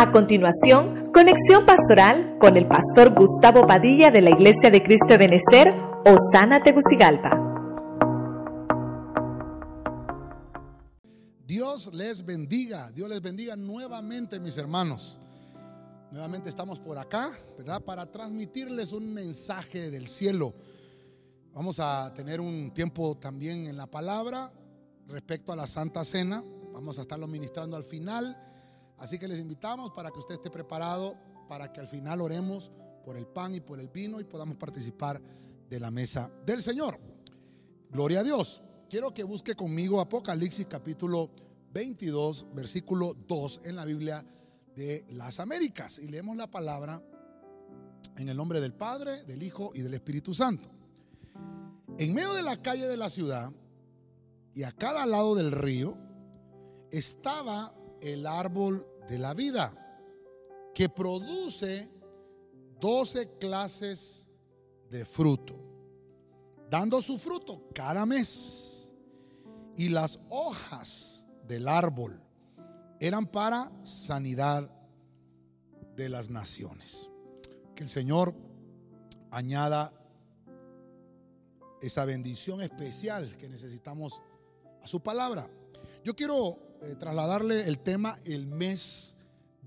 A continuación, conexión pastoral con el pastor Gustavo Padilla de la Iglesia de Cristo de Benecer, Osana Tegucigalpa. Dios les bendiga, Dios les bendiga nuevamente, mis hermanos. Nuevamente estamos por acá, ¿verdad? Para transmitirles un mensaje del cielo. Vamos a tener un tiempo también en la palabra respecto a la Santa Cena. Vamos a estarlo ministrando al final. Así que les invitamos para que usted esté preparado para que al final oremos por el pan y por el vino y podamos participar de la mesa del Señor. Gloria a Dios. Quiero que busque conmigo Apocalipsis capítulo 22, versículo 2 en la Biblia de las Américas. Y leemos la palabra en el nombre del Padre, del Hijo y del Espíritu Santo. En medio de la calle de la ciudad y a cada lado del río estaba el árbol de la vida, que produce 12 clases de fruto, dando su fruto cada mes. Y las hojas del árbol eran para sanidad de las naciones. Que el Señor añada esa bendición especial que necesitamos a su palabra. Yo quiero eh, trasladarle el tema el mes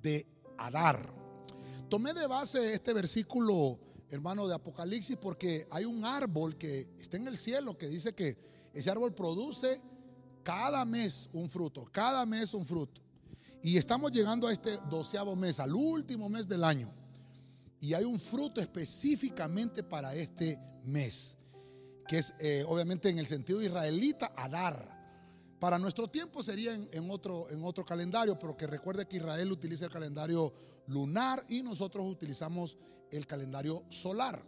de Adar. Tomé de base este versículo, hermano, de Apocalipsis, porque hay un árbol que está en el cielo que dice que ese árbol produce cada mes un fruto, cada mes un fruto. Y estamos llegando a este doceavo mes, al último mes del año. Y hay un fruto específicamente para este mes, que es eh, obviamente en el sentido israelita, Adar. Para nuestro tiempo sería en, otro, en otro calendario, pero que recuerde que Israel utiliza el calendario lunar y nosotros utilizamos el calendario solar.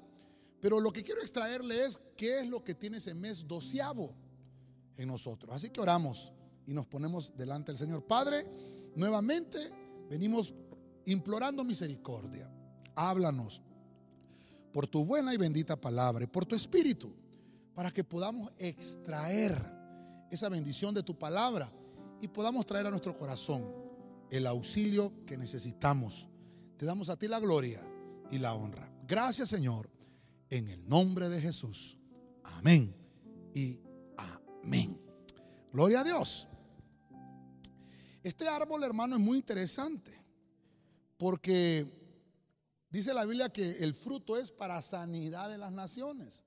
Pero lo que quiero extraerle es qué es lo que tiene ese mes doceavo en nosotros. Así que oramos y nos ponemos delante del Señor. Padre, nuevamente venimos implorando misericordia. Háblanos por tu buena y bendita palabra por tu espíritu, para que podamos extraer esa bendición de tu palabra y podamos traer a nuestro corazón el auxilio que necesitamos. Te damos a ti la gloria y la honra. Gracias Señor, en el nombre de Jesús. Amén y amén. Gloria a Dios. Este árbol, hermano, es muy interesante porque dice la Biblia que el fruto es para sanidad de las naciones.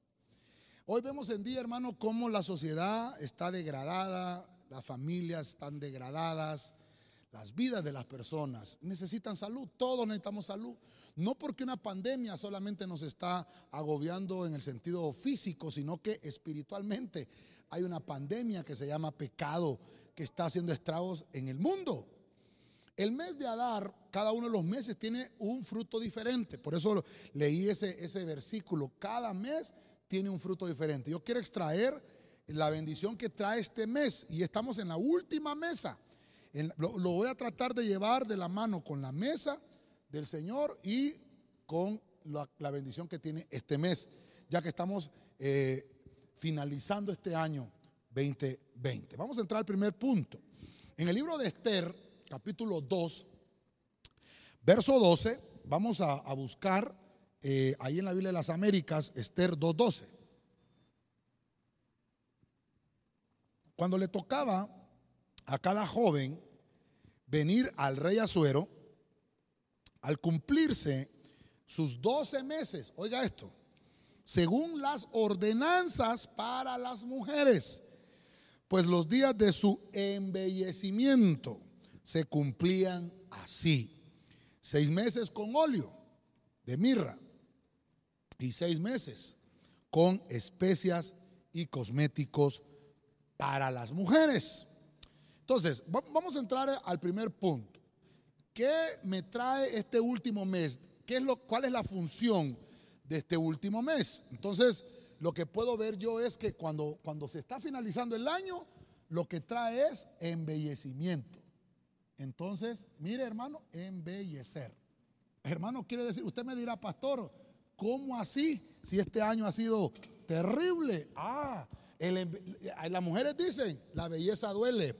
Hoy vemos en día, hermano, cómo la sociedad está degradada, las familias están degradadas, las vidas de las personas necesitan salud, todos necesitamos salud. No porque una pandemia solamente nos está agobiando en el sentido físico, sino que espiritualmente hay una pandemia que se llama pecado que está haciendo estragos en el mundo. El mes de Adar, cada uno de los meses tiene un fruto diferente. Por eso leí ese, ese versículo. Cada mes tiene un fruto diferente. Yo quiero extraer la bendición que trae este mes y estamos en la última mesa. lo, voy a tratar de llevar de la mano con la mesa del Señor y con la, bendición que tiene este mes, ya que estamos eh, finalizando este año 2020. Vamos a entrar al primer punto. En el libro de Esther, capítulo 2, verso 12, vamos a, a buscar eh, ahí en la Biblia de las Américas, Esther 2.12. Cuando le tocaba a cada joven venir al rey Azuero, al cumplirse sus 12 meses, oiga esto, según las ordenanzas para las mujeres, pues los días de su embellecimiento se cumplían así. Seis meses con óleo de mirra, y seis meses con especias y cosméticos para las mujeres. Entonces, vamos a entrar al primer punto. ¿Qué me trae este último mes? ¿Qué es lo, ¿Cuál es la función de este último mes? Entonces, lo que puedo ver yo es que cuando, cuando se está finalizando el año, lo que trae es embellecimiento. Entonces, mire hermano, embellecer. Hermano, quiere decir, usted me dirá, pastor, ¿Cómo así? Si este año ha sido terrible. Ah, las mujeres dicen, la belleza duele.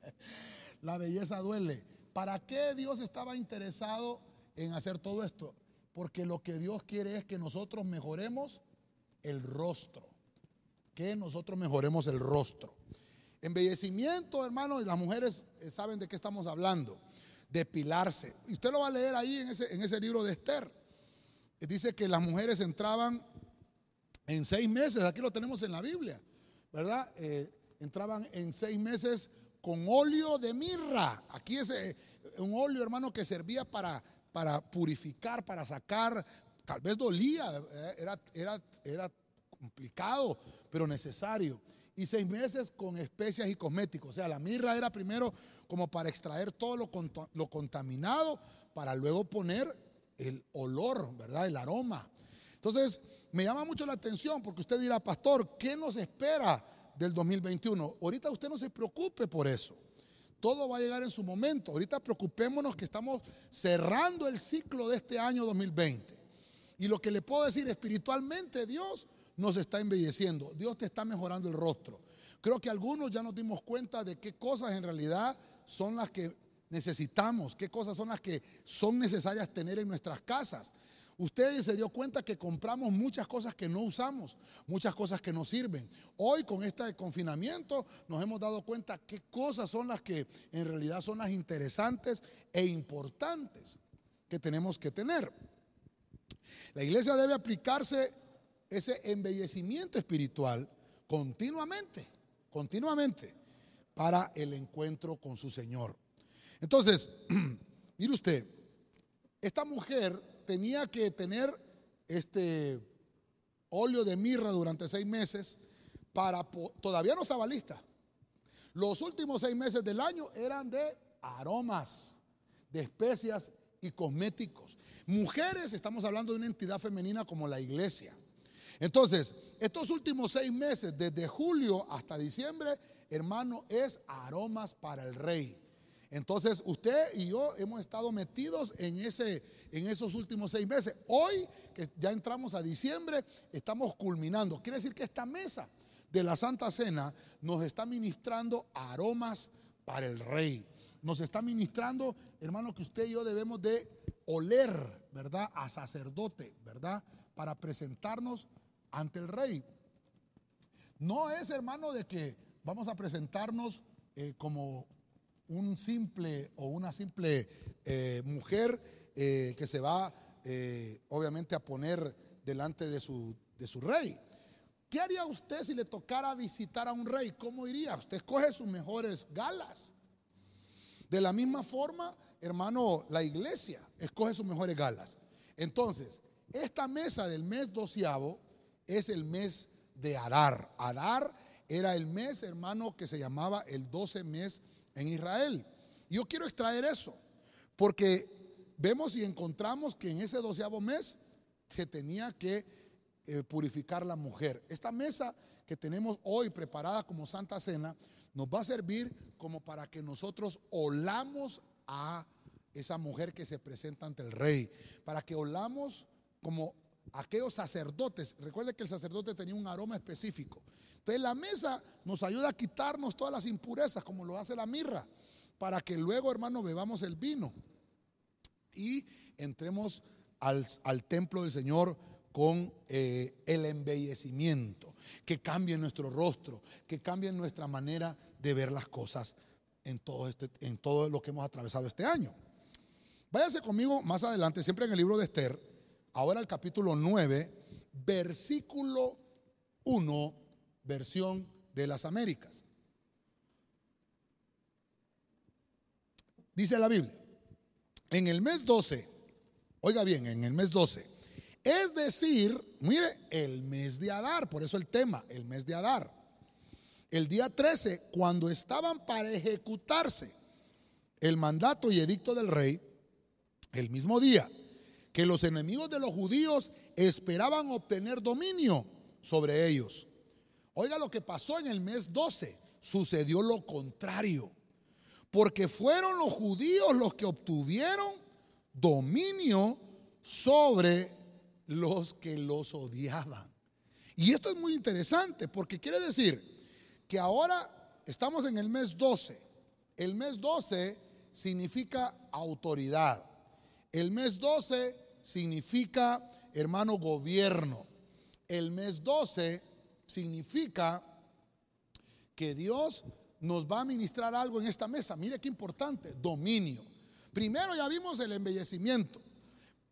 la belleza duele. ¿para qué Dios estaba interesado en hacer todo esto? Porque lo que Dios quiere es que nosotros mejoremos el rostro. Que nosotros mejoremos el rostro. Embellecimiento, hermanos, las mujeres eh, saben de qué estamos hablando. Depilarse. Y usted lo va a leer ahí en ese libro de Esther. Dice que las mujeres entraban en seis meses, aquí lo tenemos en la Biblia, ¿verdad? Eh, entraban en seis meses con óleo de mirra. Aquí es eh, un óleo, hermano, que servía para, para purificar, para sacar, tal vez dolía, eh, era, era, era complicado, pero necesario. Y seis meses con especias y cosméticos. O sea, la mirra era primero como para extraer todo lo, lo contaminado, para luego poner el olor, ¿verdad? El aroma. Entonces, me llama mucho la atención porque usted dirá, pastor, ¿qué nos espera del 2021? Ahorita usted no se preocupe por eso. Todo va a llegar en su momento. Ahorita preocupémonos que estamos cerrando el ciclo de este año 2020. Y lo que le puedo decir espiritualmente, Dios nos está embelleciendo. Dios te está mejorando el rostro. Creo que algunos ya nos dimos cuenta de qué cosas en realidad son las que necesitamos, qué cosas son las que son necesarias tener en nuestras casas. Usted se dio cuenta que compramos muchas cosas que no usamos, muchas cosas que no sirven. Hoy con este confinamiento nos hemos dado cuenta qué cosas son las que en realidad son las interesantes e importantes que tenemos que tener. La iglesia debe aplicarse ese embellecimiento espiritual continuamente, continuamente, para el encuentro con su Señor. Entonces, mire usted, esta mujer tenía que tener este óleo de mirra durante seis meses para todavía no estaba lista. Los últimos seis meses del año eran de aromas, de especias y cosméticos. Mujeres, estamos hablando de una entidad femenina como la iglesia. Entonces, estos últimos seis meses, desde julio hasta diciembre, hermano, es aromas para el rey. Entonces, usted y yo hemos estado metidos en, ese, en esos últimos seis meses. Hoy, que ya entramos a diciembre, estamos culminando. Quiere decir que esta mesa de la Santa Cena nos está ministrando aromas para el rey. Nos está ministrando, hermano, que usted y yo debemos de oler, ¿verdad? A sacerdote, ¿verdad? Para presentarnos ante el rey. No es, hermano, de que vamos a presentarnos eh, como un simple o una simple eh, mujer eh, que se va eh, obviamente a poner delante de su, de su rey. ¿Qué haría usted si le tocara visitar a un rey? ¿Cómo iría? Usted escoge sus mejores galas. De la misma forma, hermano, la iglesia escoge sus mejores galas. Entonces, esta mesa del mes doceavo es el mes de Adar. Adar era el mes, hermano, que se llamaba el doce mes en Israel. yo quiero extraer eso, porque vemos y encontramos que en ese doceavo mes se tenía que eh, purificar la mujer. Esta mesa que tenemos hoy preparada como Santa Cena nos va a servir como para que nosotros olamos a esa mujer que se presenta ante el rey, para que olamos como aquellos sacerdotes. Recuerde que el sacerdote tenía un aroma específico. Entonces la mesa nos ayuda a quitarnos todas las impurezas, como lo hace la mirra, para que luego, hermano, bebamos el vino y entremos al, templo del Señor con eh, el embellecimiento, que cambie nuestro rostro, que cambie nuestra manera de ver las cosas en todo, este, en todo lo que hemos atravesado este año. Váyase conmigo más adelante, siempre en el libro de Esther, ahora el capítulo 9, versículo 1 versión de las Américas. Dice la Biblia, en el mes 12, oiga bien, en el mes 12, es decir, mire, el mes de Adar, por eso el tema, el mes de Adar. El día 13, cuando estaban para ejecutarse el mandato y edicto del rey, el mismo día que los enemigos de los judíos esperaban obtener dominio sobre ellos. Oiga lo que pasó en el mes 12. Sucedió lo contrario. Porque fueron los judíos los que obtuvieron dominio sobre los que los odiaban. Y esto es muy interesante porque quiere decir que ahora estamos en el mes 12. El mes 12 significa autoridad. El mes 12 significa, hermano, gobierno. El mes 12 significa que Dios nos va a ministrar algo en esta mesa. Mire qué importante, dominio. Primero ya vimos el embellecimiento.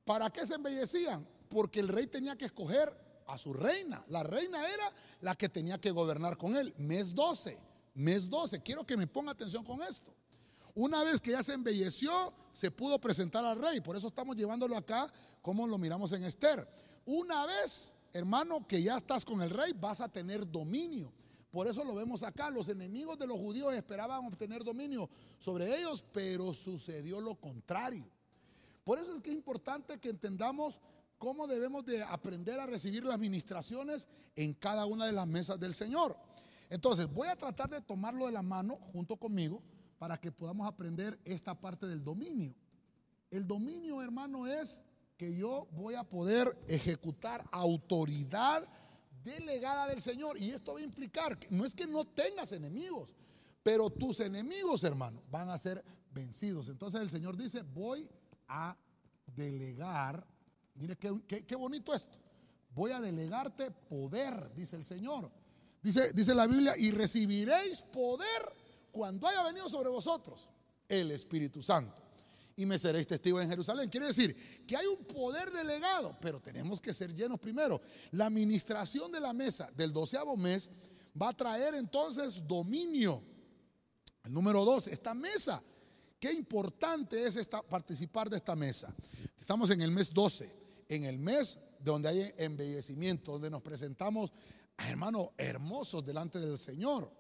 ¿Para qué se embellecían? Porque el rey tenía que escoger a su reina. La reina era la que tenía que gobernar con él. Mes 12, mes 12. Quiero que me ponga atención con esto. Una vez que ya se embelleció, se pudo presentar al rey. Por eso estamos llevándolo acá como lo miramos en Esther. Una vez, hermano, que ya estás con el rey, vas a tener dominio. Por eso lo vemos acá. Los enemigos de los judíos esperaban obtener dominio sobre ellos, pero sucedió lo contrario. Por eso es que es importante que entendamos cómo debemos de aprender a recibir las ministraciones en cada una de las mesas del Señor. Entonces, voy a tratar de tomarlo de la mano junto conmigo para que podamos aprender esta parte del dominio. El dominio, hermano, es que yo voy a poder ejecutar autoridad delegada del Señor. Y esto va a implicar, que no es que no tengas enemigos, pero tus enemigos, hermano, van a ser vencidos. Entonces el Señor dice, voy a delegar, mire qué, qué, bonito esto, voy a delegarte poder, dice el Señor. Dice, dice la Biblia, y recibiréis poder cuando haya venido sobre vosotros el Espíritu Santo y me seréis testigos en Jerusalén. Quiere decir que hay un poder delegado, pero tenemos que ser llenos primero. La administración de la mesa del doceavo mes va a traer entonces dominio. El número dos, esta mesa. Qué importante es esta, participar de esta mesa. Estamos en el mes 12, en el mes donde hay embellecimiento, donde nos presentamos hermanos hermosos delante del Señor.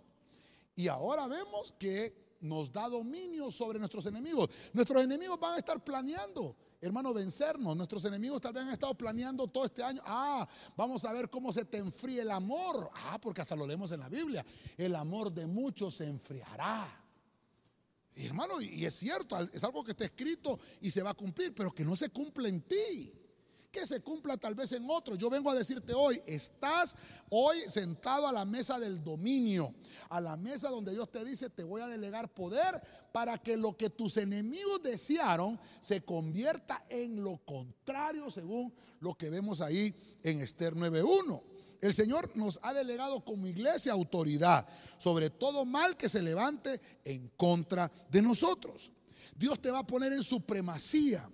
Y ahora vemos que nos da dominio sobre nuestros enemigos. Nuestros enemigos van a estar planeando, hermano, vencernos. Nuestros enemigos tal vez han estado planeando todo este año. Ah, vamos a ver cómo se te enfría el amor. Ah, porque hasta lo leemos en la Biblia. El amor de muchos se enfriará. hermano, y es cierto, es algo que está escrito y se va a cumplir, pero que no se cumple en ti que se cumpla tal vez en otro. Yo vengo a decirte hoy, estás hoy sentado a la mesa del dominio, a la mesa donde Dios te dice, te voy a delegar poder para que lo que tus enemigos desearon se convierta en lo contrario según lo que vemos ahí en Esther 9.1. El Señor nos ha delegado como iglesia autoridad sobre todo mal que se levante en contra de nosotros. Dios te va a poner en supremacía.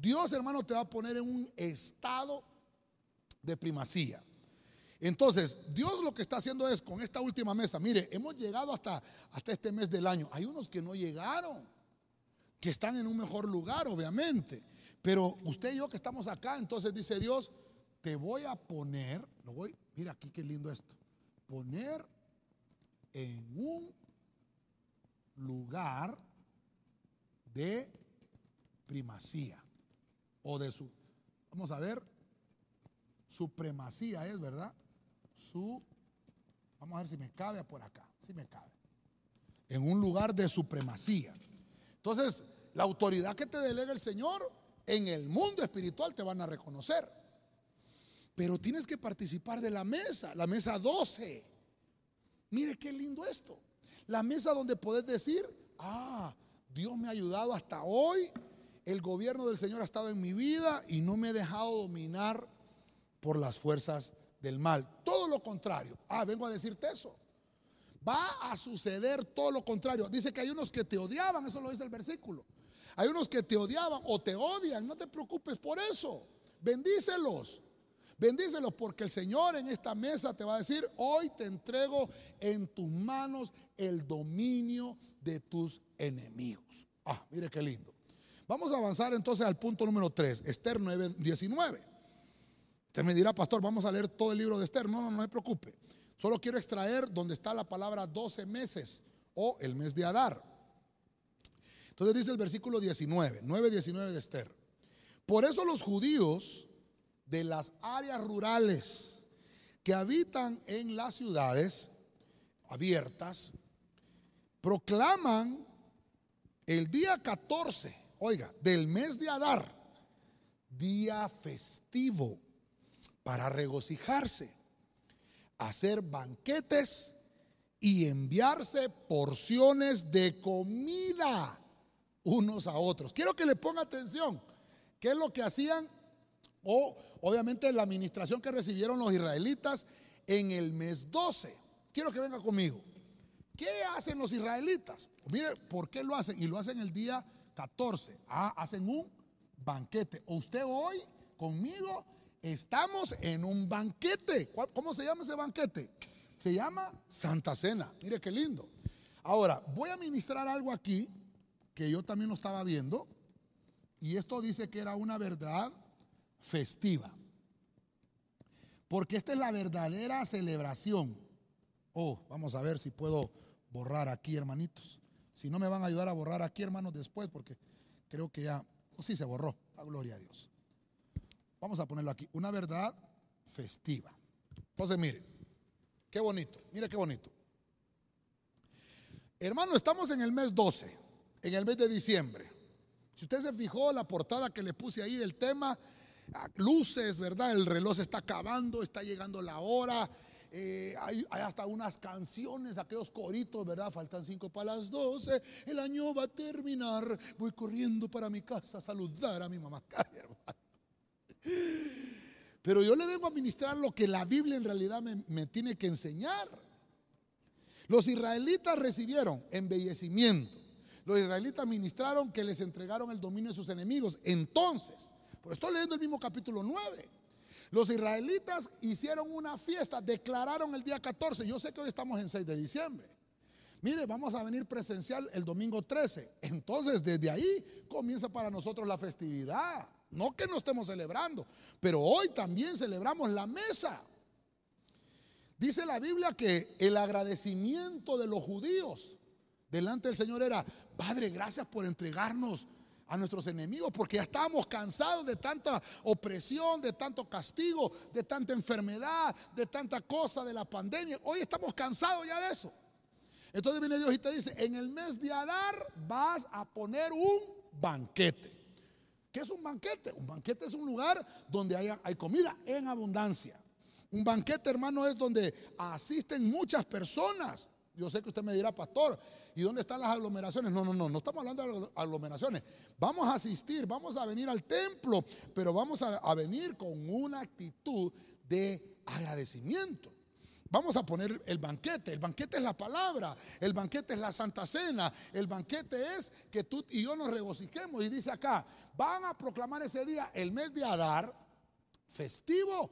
Dios, hermano, te va a poner en un estado de primacía. Entonces, Dios lo que está haciendo es con esta última mesa, mire, hemos llegado hasta, hasta este mes del año. Hay unos que no llegaron, que están en un mejor lugar, obviamente. Pero usted y yo que estamos acá, entonces dice Dios, te voy a poner, lo voy, mira aquí qué lindo esto, poner en un lugar de primacía o de su, vamos a ver, supremacía es, ¿verdad? Su, vamos a ver si me cabe por acá, si me cabe. En un lugar de supremacía. Entonces, la autoridad que te delega el Señor en el mundo espiritual te van a reconocer. Pero tienes que participar de la mesa, la mesa 12. Mire qué lindo esto. La mesa donde puedes decir, ah, Dios me ha ayudado hasta hoy el gobierno del Señor ha estado en mi vida y no me he dejado dominar por las fuerzas del mal. Todo lo contrario. Ah, vengo a decirte eso. Va a suceder todo lo contrario. Dice que hay unos que te odiaban, eso lo dice el versículo. Hay unos que te odiaban o te odian, no te preocupes por eso. Bendícelos. Bendícelos porque el Señor en esta mesa te va a decir, hoy te entrego en tus manos el dominio de tus enemigos. Ah, mire qué lindo. Vamos a avanzar entonces al punto número 3, Esther 9, 19. Usted me dirá, pastor, vamos a leer todo el libro de Esther. No, no, no me preocupe. Solo quiero extraer donde está la palabra 12 meses o el mes de Adar. Entonces dice el versículo 19, 9, 19 de Esther. Por eso los judíos de las áreas rurales que habitan en las ciudades abiertas proclaman el día 14 oiga, del mes de Adar, día festivo para regocijarse, hacer banquetes y enviarse porciones de comida unos a otros. Quiero que le ponga atención. ¿Qué es lo que hacían? O obviamente la administración que recibieron los israelitas en el mes 12. Quiero que venga conmigo. ¿Qué hacen los israelitas? Mire, ¿por qué lo hacen? Y lo hacen el día 14. Ah, hacen un banquete. Usted hoy conmigo estamos en un banquete. ¿Cómo se llama ese banquete? Se llama Santa Cena. Mire qué lindo. Ahora, voy a ministrar algo aquí que yo también lo estaba viendo. Y esto dice que era una verdad festiva. Porque esta es la verdadera celebración. Oh, vamos a ver si puedo borrar aquí, hermanitos. Si no me van a ayudar a borrar aquí, hermanos, después, porque creo que ya, oh, sí se borró, la gloria a Dios. Vamos a ponerlo aquí, una verdad festiva. Entonces, mire, qué bonito, mire qué bonito. Hermano, estamos en el mes 12, en el mes de diciembre. Si usted se fijó la portada que le puse ahí del tema, ah, luces, ¿verdad? El reloj se está acabando, está llegando la hora, eh, hay, hasta unas canciones, aquellos coritos, ¿verdad? Faltan cinco para las doce, el año va a terminar, voy corriendo para mi casa a saludar a mi mamá. Pero yo le vengo a ministrar lo que la Biblia en realidad me, tiene que enseñar. Los israelitas recibieron embellecimiento. Los israelitas ministraron que les entregaron el dominio de sus enemigos. Entonces, pues estoy leyendo el mismo capítulo 9. Los israelitas hicieron una fiesta, declararon el día 14. Yo sé que hoy estamos en 6 de diciembre. Mire, vamos a venir presencial el domingo 13. Entonces, desde ahí comienza para nosotros la festividad. No que no estemos celebrando, pero hoy también celebramos la mesa. Dice la Biblia que el agradecimiento de los judíos delante del Señor era, Padre, gracias por entregarnos a nuestros enemigos, porque ya estábamos cansados de tanta opresión, de tanto castigo, de tanta enfermedad, de tanta cosa de la pandemia. Hoy estamos cansados ya de eso. Entonces viene Dios y te dice, en el mes de Adar vas a poner un banquete. ¿Qué es un banquete? Un banquete es un lugar donde hay, hay comida en abundancia. Un banquete, hermano, es donde asisten muchas personas. Yo sé que usted me dirá, pastor, ¿y dónde están las aglomeraciones? No, no, no, no estamos hablando de aglomeraciones. Vamos a asistir, vamos a venir al templo, pero vamos a, venir con una actitud de agradecimiento. Vamos a poner el banquete. El banquete es la palabra. El banquete es la santa cena. El banquete es que tú y yo nos regocijemos. Y dice acá, van a proclamar ese día el mes de Adar festivo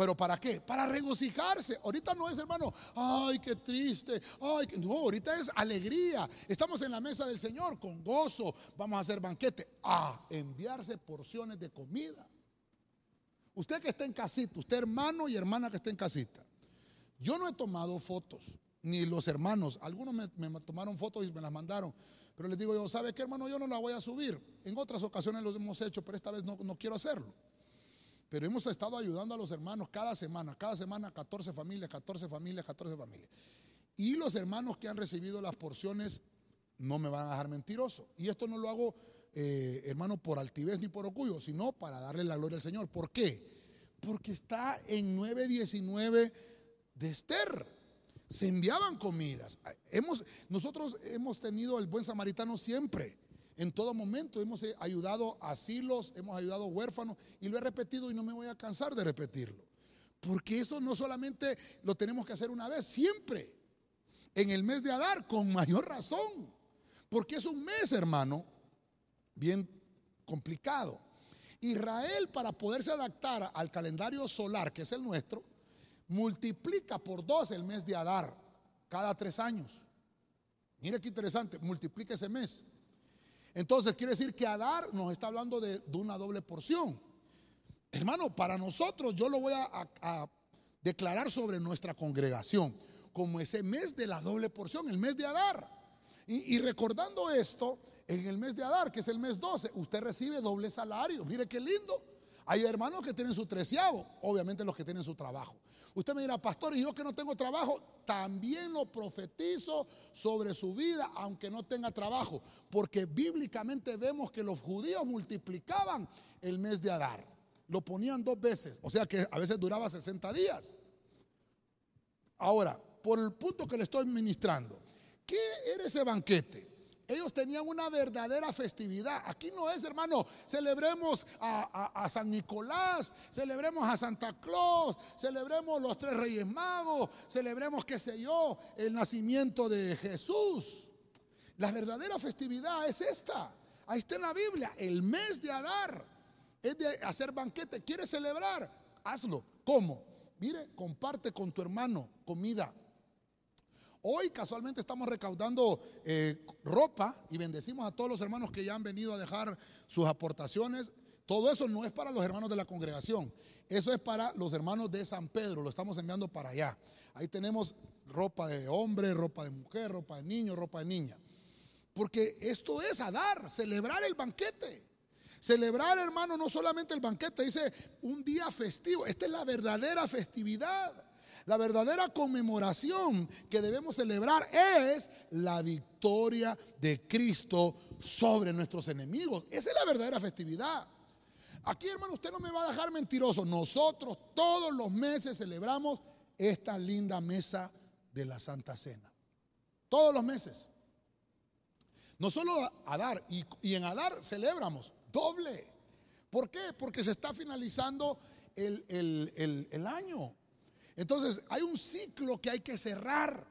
¿Pero para qué? Para regocijarse. Ahorita no es, hermano, ay, qué triste. Ay, no, ahorita es alegría. Estamos en la mesa del Señor con gozo. Vamos a hacer banquete. A enviarse porciones de comida. Usted que está en casita, usted hermano y hermana que está en casita. Yo no he tomado fotos, ni los hermanos. Algunos me, tomaron fotos y me las mandaron. Pero les digo yo, ¿sabe qué, hermano? Yo no la voy a subir. En otras ocasiones lo hemos hecho, pero esta vez no, no quiero hacerlo. Pero hemos estado ayudando a los hermanos cada semana, cada semana 14 familias, 14 familias, 14 familias. Y los hermanos que han recibido las porciones no me van a dejar mentiroso. Y esto no lo hago, eh, hermano, por altivez ni por orgullo, sino para darle la gloria al Señor. ¿Por qué? Porque está en 9.19 de Esther. Se enviaban comidas. Hemos, nosotros hemos tenido el buen samaritano siempre. En todo momento hemos eh, ayudado a asilos, hemos ayudado a huérfanos y lo he repetido y no me voy a cansar de repetirlo. Porque eso no solamente lo tenemos que hacer una vez, siempre. En el mes de Adar, con mayor razón. Porque es un mes, hermano, bien complicado. Israel, para poderse adaptar al calendario solar, que es el nuestro, multiplica por dos el mes de Adar cada tres años. Mire qué interesante, multiplica ese mes. Entonces quiere decir que Adar nos está hablando de, una doble porción. Hermano, para nosotros yo lo voy a, declarar sobre nuestra congregación como ese mes de la doble porción, el mes de Adar. Y, y, recordando esto, en el mes de Adar, que es el mes 12, usted recibe doble salario. Mire qué lindo. Hay hermanos que tienen su treceavo, obviamente los que tienen su trabajo. Usted me dirá, pastor, y yo que no tengo trabajo, también lo profetizo sobre su vida, aunque no tenga trabajo, porque bíblicamente vemos que los judíos multiplicaban el mes de Adar. Lo ponían dos veces, o sea que a veces duraba 60 días. Ahora, por el punto que le estoy ministrando, ¿qué era ese banquete? Ellos tenían una verdadera festividad. Aquí no es, hermano, celebremos a, San Nicolás, celebremos a Santa Claus, celebremos los tres reyes magos, celebremos, qué sé yo, el nacimiento de Jesús. La verdadera festividad es esta. Ahí está en la Biblia, el mes de Adar es de hacer banquete. ¿Quieres celebrar? Hazlo. ¿Cómo? Mire, comparte con tu hermano comida. Hoy casualmente estamos recaudando eh, ropa y bendecimos a todos los hermanos que ya han venido a dejar sus aportaciones. Todo eso no es para los hermanos de la congregación, eso es para los hermanos de San Pedro, lo estamos enviando para allá. Ahí tenemos ropa de hombre, ropa de mujer, ropa de niño, ropa de niña. Porque esto es a dar, celebrar el banquete. Celebrar, hermano, no solamente el banquete, dice un día festivo. Esta es la verdadera festividad. La verdadera conmemoración que debemos celebrar es la victoria de Cristo sobre nuestros enemigos. Esa es la verdadera festividad. Aquí, hermano, usted no me va a dejar mentiroso. Nosotros todos los meses celebramos esta linda mesa de la Santa Cena. Todos los meses. No solo a dar, y, y en Adar celebramos doble. ¿Por qué? Porque se está finalizando el, año. Entonces hay un ciclo que hay que cerrar.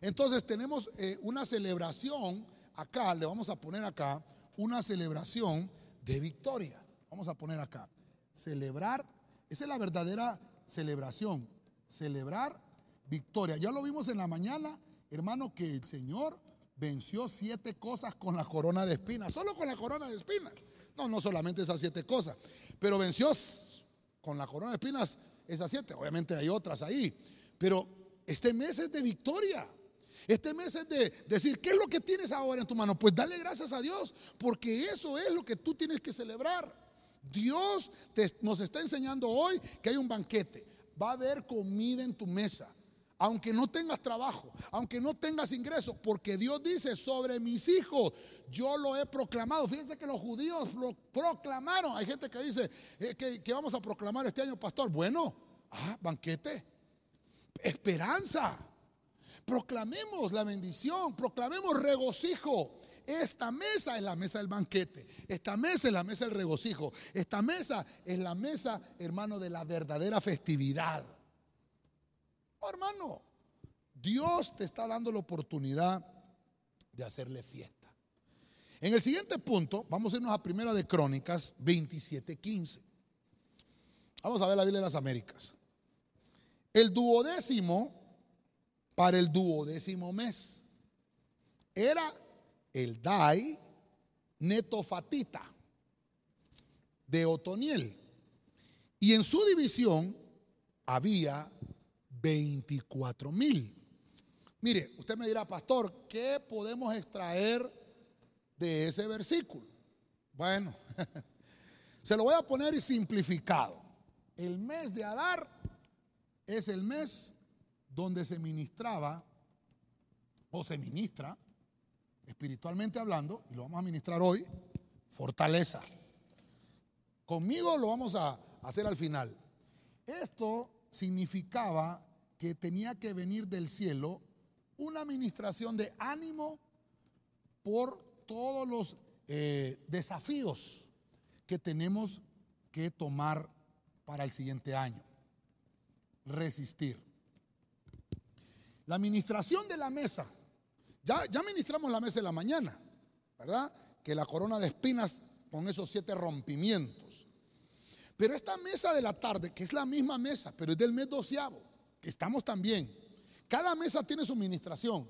Entonces tenemos eh, una celebración acá, le vamos a poner acá, una celebración de victoria. Vamos a poner acá, celebrar, esa es la verdadera celebración, celebrar victoria. Ya lo vimos en la mañana, hermano, que el Señor venció siete cosas con la corona de espinas, solo con la corona de espinas. No, no solamente esas siete cosas, pero venció con la corona de espinas esas siete. Obviamente hay otras ahí, pero este mes es de victoria. Este mes es de decir, ¿qué es lo que tienes ahora en tu mano? Pues dale gracias a Dios, porque eso es lo que tú tienes que celebrar. Dios nos está enseñando hoy que hay un banquete. Va a haber comida en tu mesa aunque no tengas trabajo, aunque no tengas ingresos, porque Dios dice sobre mis hijos, yo lo he proclamado. Fíjense que los judíos lo proclamaron. Hay gente que dice eh, que, vamos a proclamar este año, pastor. Bueno, ah, banquete, esperanza. Proclamemos la bendición, proclamemos regocijo. Esta mesa es la mesa del banquete. Esta mesa es la mesa del regocijo. Esta mesa es la mesa, hermano, de la verdadera festividad hermano, Dios te está dando la oportunidad de hacerle fiesta. En el siguiente punto, vamos a irnos a Primera de Crónicas 27:15. Vamos a ver la Biblia de las Américas. El duodécimo para el duodécimo mes era el Dai Netofatita de Otoniel. Y en su división había 24 mil. Mire, usted me dirá, pastor, ¿qué podemos extraer de ese versículo? Bueno, se lo voy a poner simplificado. El mes de Adar es el mes donde se ministraba o se ministra, espiritualmente hablando, y lo vamos a ministrar hoy, fortaleza. Conmigo lo vamos a hacer al final. Esto significaba que tenía que venir del cielo una administración de ánimo por todos los eh, desafíos que tenemos que tomar para el siguiente año. Resistir. La administración de la mesa. Ya, ya ministramos la mesa de la mañana, ¿verdad? Que la corona de espinas con esos siete rompimientos. Pero esta mesa de la tarde, que es la misma mesa, pero es del mes doceavo, estamos también. Cada mesa tiene su administración.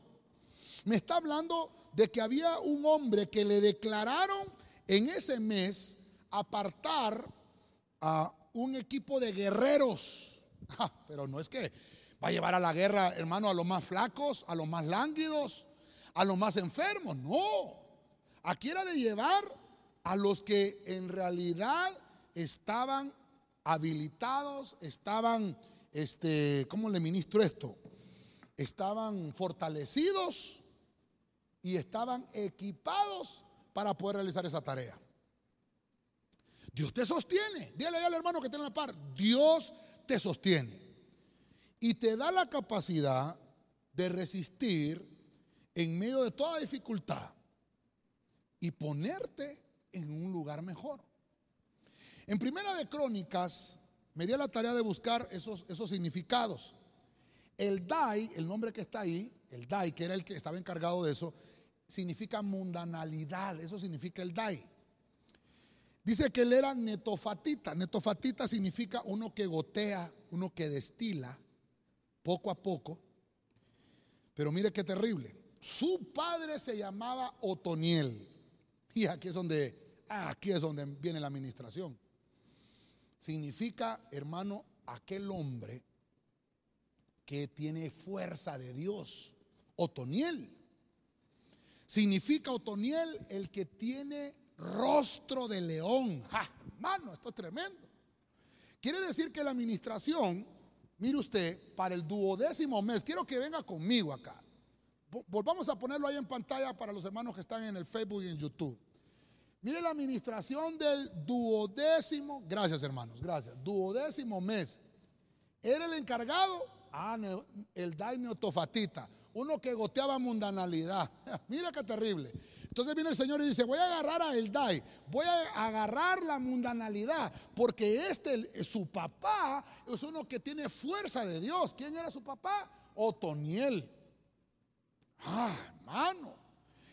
Me está hablando de que había un hombre que le declararon en ese mes apartar a un equipo de guerreros. pero no es que va a llevar a la guerra, hermano, a los más flacos, a los más lánguidos, a los más enfermos. No. Aquí era de llevar a los que en realidad estaban habilitados, estaban este, ¿cómo le ministro esto? Estaban fortalecidos y estaban equipados para poder realizar esa tarea. Dios te sostiene. Dile al hermano que tiene la par. Dios te sostiene. Y te da la capacidad de resistir en medio de toda dificultad. y ponerte en un lugar mejor. En Primera de Crónicas me di la tarea de buscar esos, esos significados. El Dai, el nombre que está ahí, el Dai, que era el que estaba encargado de eso, significa mundanalidad, eso significa el Dai. Dice que él era netofatita. Netofatita significa uno que gotea, uno que destila poco a poco. Pero mire qué terrible. Su padre se llamaba Otoniel. Y aquí es donde, aquí es donde viene la administración. Significa, hermano, aquel hombre que tiene fuerza de Dios. Otoniel. Significa Otoniel el que tiene rostro de león. ¡Ja! Mano, esto es tremendo. Quiere decir que la administración, mire usted, para el duodécimo mes, quiero que venga conmigo acá. Volvamos a ponerlo ahí en pantalla para los hermanos que están en el Facebook y en YouTube. Mire la administración del duodécimo, gracias hermanos, gracias, duodécimo mes. Era el encargado, ah, el daimio tofatita, uno que goteaba mundanalidad. Mira qué terrible. Entonces viene el Señor y dice, voy a agarrar a Eldai, voy a agarrar la mundanalidad, porque este, su papá, es uno que tiene fuerza de Dios. ¿Quién era su papá? Otoniel. Ah, hermano.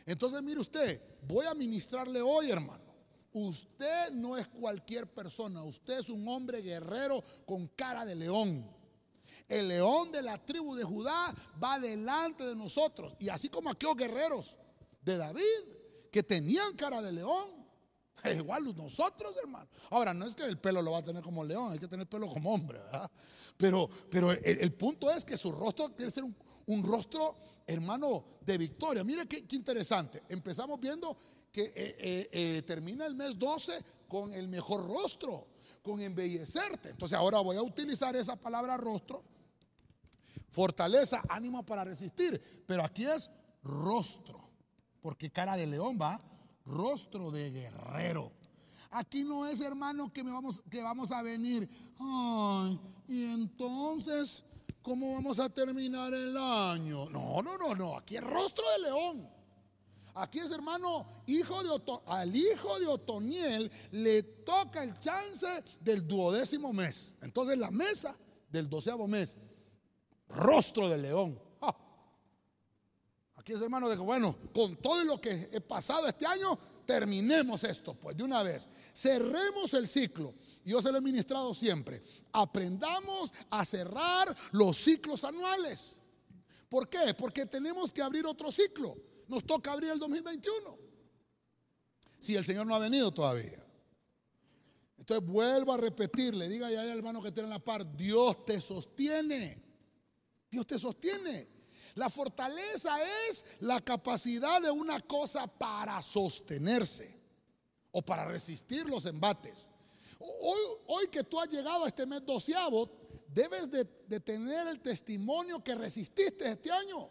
Entonces mire usted, voy a ministrarle hoy, hermano. Usted no es cualquier persona, usted es un hombre guerrero con cara de león. El león de la tribu de Judá va delante de nosotros. Y así como aquellos guerreros de David, que tenían cara de león. Igual nosotros, hermano. Ahora, no es que el pelo lo va a tener como león, hay que tener pelo como hombre, ¿verdad? Pero, pero el, punto es que su rostro tiene que ser un, rostro, hermano, de victoria. Mire qué, interesante. Empezamos viendo que eh, eh, eh, termina el mes 12 con el mejor rostro, con embellecerte. Entonces ahora voy a utilizar esa palabra rostro, fortaleza, ánimo para resistir. Pero aquí es rostro porque cara de león va, rostro de guerrero. Aquí no es, hermano, que, me vamos, que vamos a venir. Ay, y entonces, ¿cómo vamos a terminar el año? No, no, no, no. Aquí es rostro de león. Aquí es, hermano, hijo de al hijo de Otoniel le toca el chance del duodécimo mes. Entonces, la mesa del doceavo mes, rostro de león. Aquí es hermano de que, bueno, con todo lo que he pasado este año, terminemos esto, pues de una vez. Cerremos el ciclo. Yo se lo he ministrado siempre. Aprendamos a cerrar los ciclos anuales. ¿Por qué? Porque tenemos que abrir otro ciclo. Nos toca abrir el 2021. Si el Señor no ha venido todavía. Entonces vuelvo a repetirle, diga ya al hermano que tiene la par, Dios te sostiene. Dios te sostiene. La fortaleza es la capacidad de una cosa para sostenerse o para resistir los embates. Hoy, hoy que tú has llegado a este mes doceavo, debes de, tener el testimonio que resististe este año.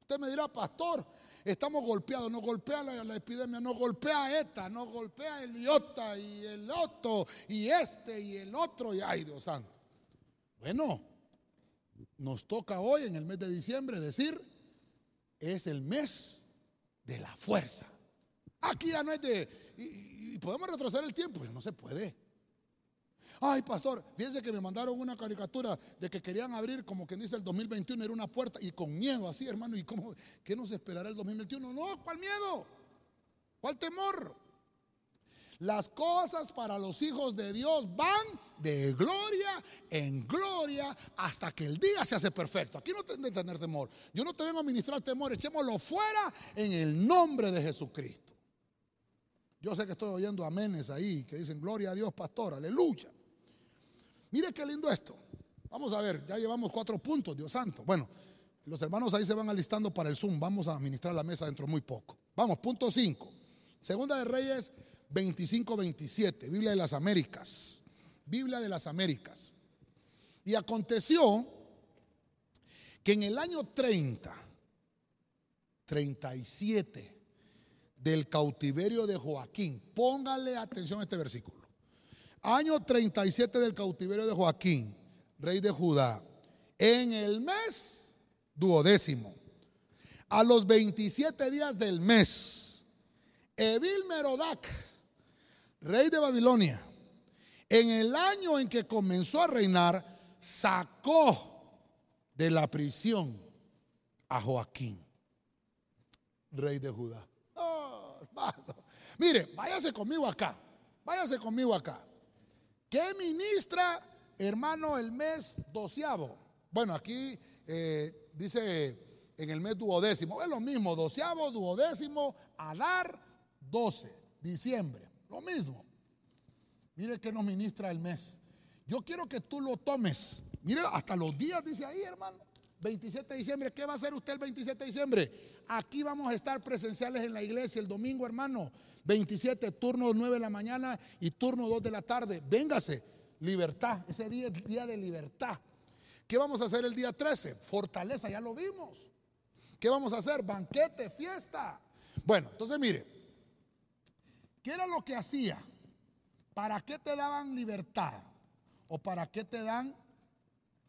Usted me dirá, pastor, estamos golpeados, nos golpea la, epidemia, nos golpea esta, nos golpea el iota y el otro, y este y el otro, y ay Dios santo. Bueno, nos toca hoy, en el mes de diciembre, decir, es el mes de la fuerza. Aquí ya no es de, y, podemos retroceder el tiempo, no se puede. Ay, pastor, fíjense que me mandaron una caricatura de que querían abrir, como quien dice, el 2021 era una puerta y con miedo así, hermano. ¿Y cómo, qué nos esperará el 2021? No, ¿cuál miedo? ¿Cuál temor? Las cosas para los hijos de Dios van de gloria en gloria hasta que el día se hace perfecto. Aquí no tenés que tener temor. Yo no te vengo a ministrar temor, echémoslo fuera en el nombre de Jesucristo. Yo sé que estoy oyendo amenes ahí que dicen gloria a Dios, pastor, aleluya. Mire qué lindo esto. Vamos a ver, ya llevamos cuatro puntos, Dios santo. Bueno, los hermanos ahí se van alistando para el Zoom. Vamos a administrar la mesa dentro muy poco. Vamos, punto cinco. Segunda de Reyes 25-27, Biblia de las Américas. Biblia de las Américas. Y aconteció que en el año 30, 37 del cautiverio de Joaquín, póngale atención a este versículo. Año 37 del cautiverio de Joaquín, rey de Judá, en el mes duodécimo, a los 27 días del mes, Evil Merodac, rey de Babilonia, en el año en que comenzó a reinar, sacó de la prisión a Joaquín, rey de Judá. Oh, Mire, váyase conmigo acá, váyase conmigo acá. ¿Qué ministra, hermano, el mes doceavo? Bueno, aquí eh, dice en el mes duodécimo, es lo mismo, doceavo, duodécimo, Adar, 12, diciembre, lo mismo. Mire que nos ministra el mes. Yo quiero que tú lo tomes. Mire, hasta los días dice ahí, hermano. 27 de diciembre, ¿qué va a hacer usted el 27 de diciembre? Aquí vamos a estar presenciales en la iglesia el domingo, hermano. 27, turno 9 de la mañana y turno 2 de la tarde. Véngase, libertad. Ese día es día de libertad. ¿Qué vamos a hacer el día 13? Fortaleza, ya lo vimos. ¿Qué vamos a hacer? Banquete, fiesta. Bueno, entonces mire, ¿qué era lo que hacía? ¿Para qué te daban libertad? ¿O para qué te dan,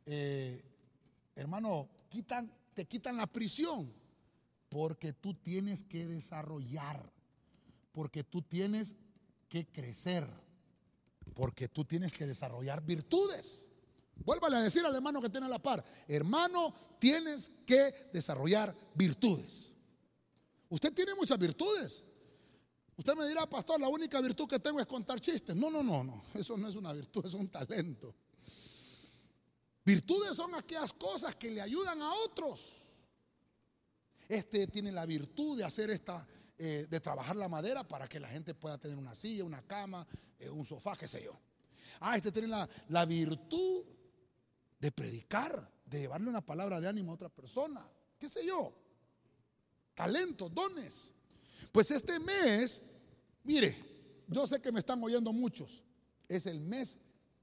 eh, hermano, te quitan la prisión? Porque tú tienes que desarrollar, porque tú tienes que crecer, porque tú tienes que desarrollar virtudes. Vuélvale a decir al hermano que tiene la par, hermano, tienes que desarrollar virtudes. Usted tiene muchas virtudes. Usted me dirá, pastor, la única virtud que tengo es contar chistes. No, no, no, no. Eso no es una virtud, es un talento. Virtudes son aquellas cosas que le ayudan a otros. Este tiene la virtud de hacer esta, eh, de trabajar la madera para que la gente pueda tener una silla, una cama, eh, un sofá, qué sé yo. Ah, este tiene la, la virtud de predicar, de llevarle una palabra de ánimo a otra persona, qué sé yo. Talentos, dones. Pues este mes, mire, yo sé que me están oyendo muchos, es el mes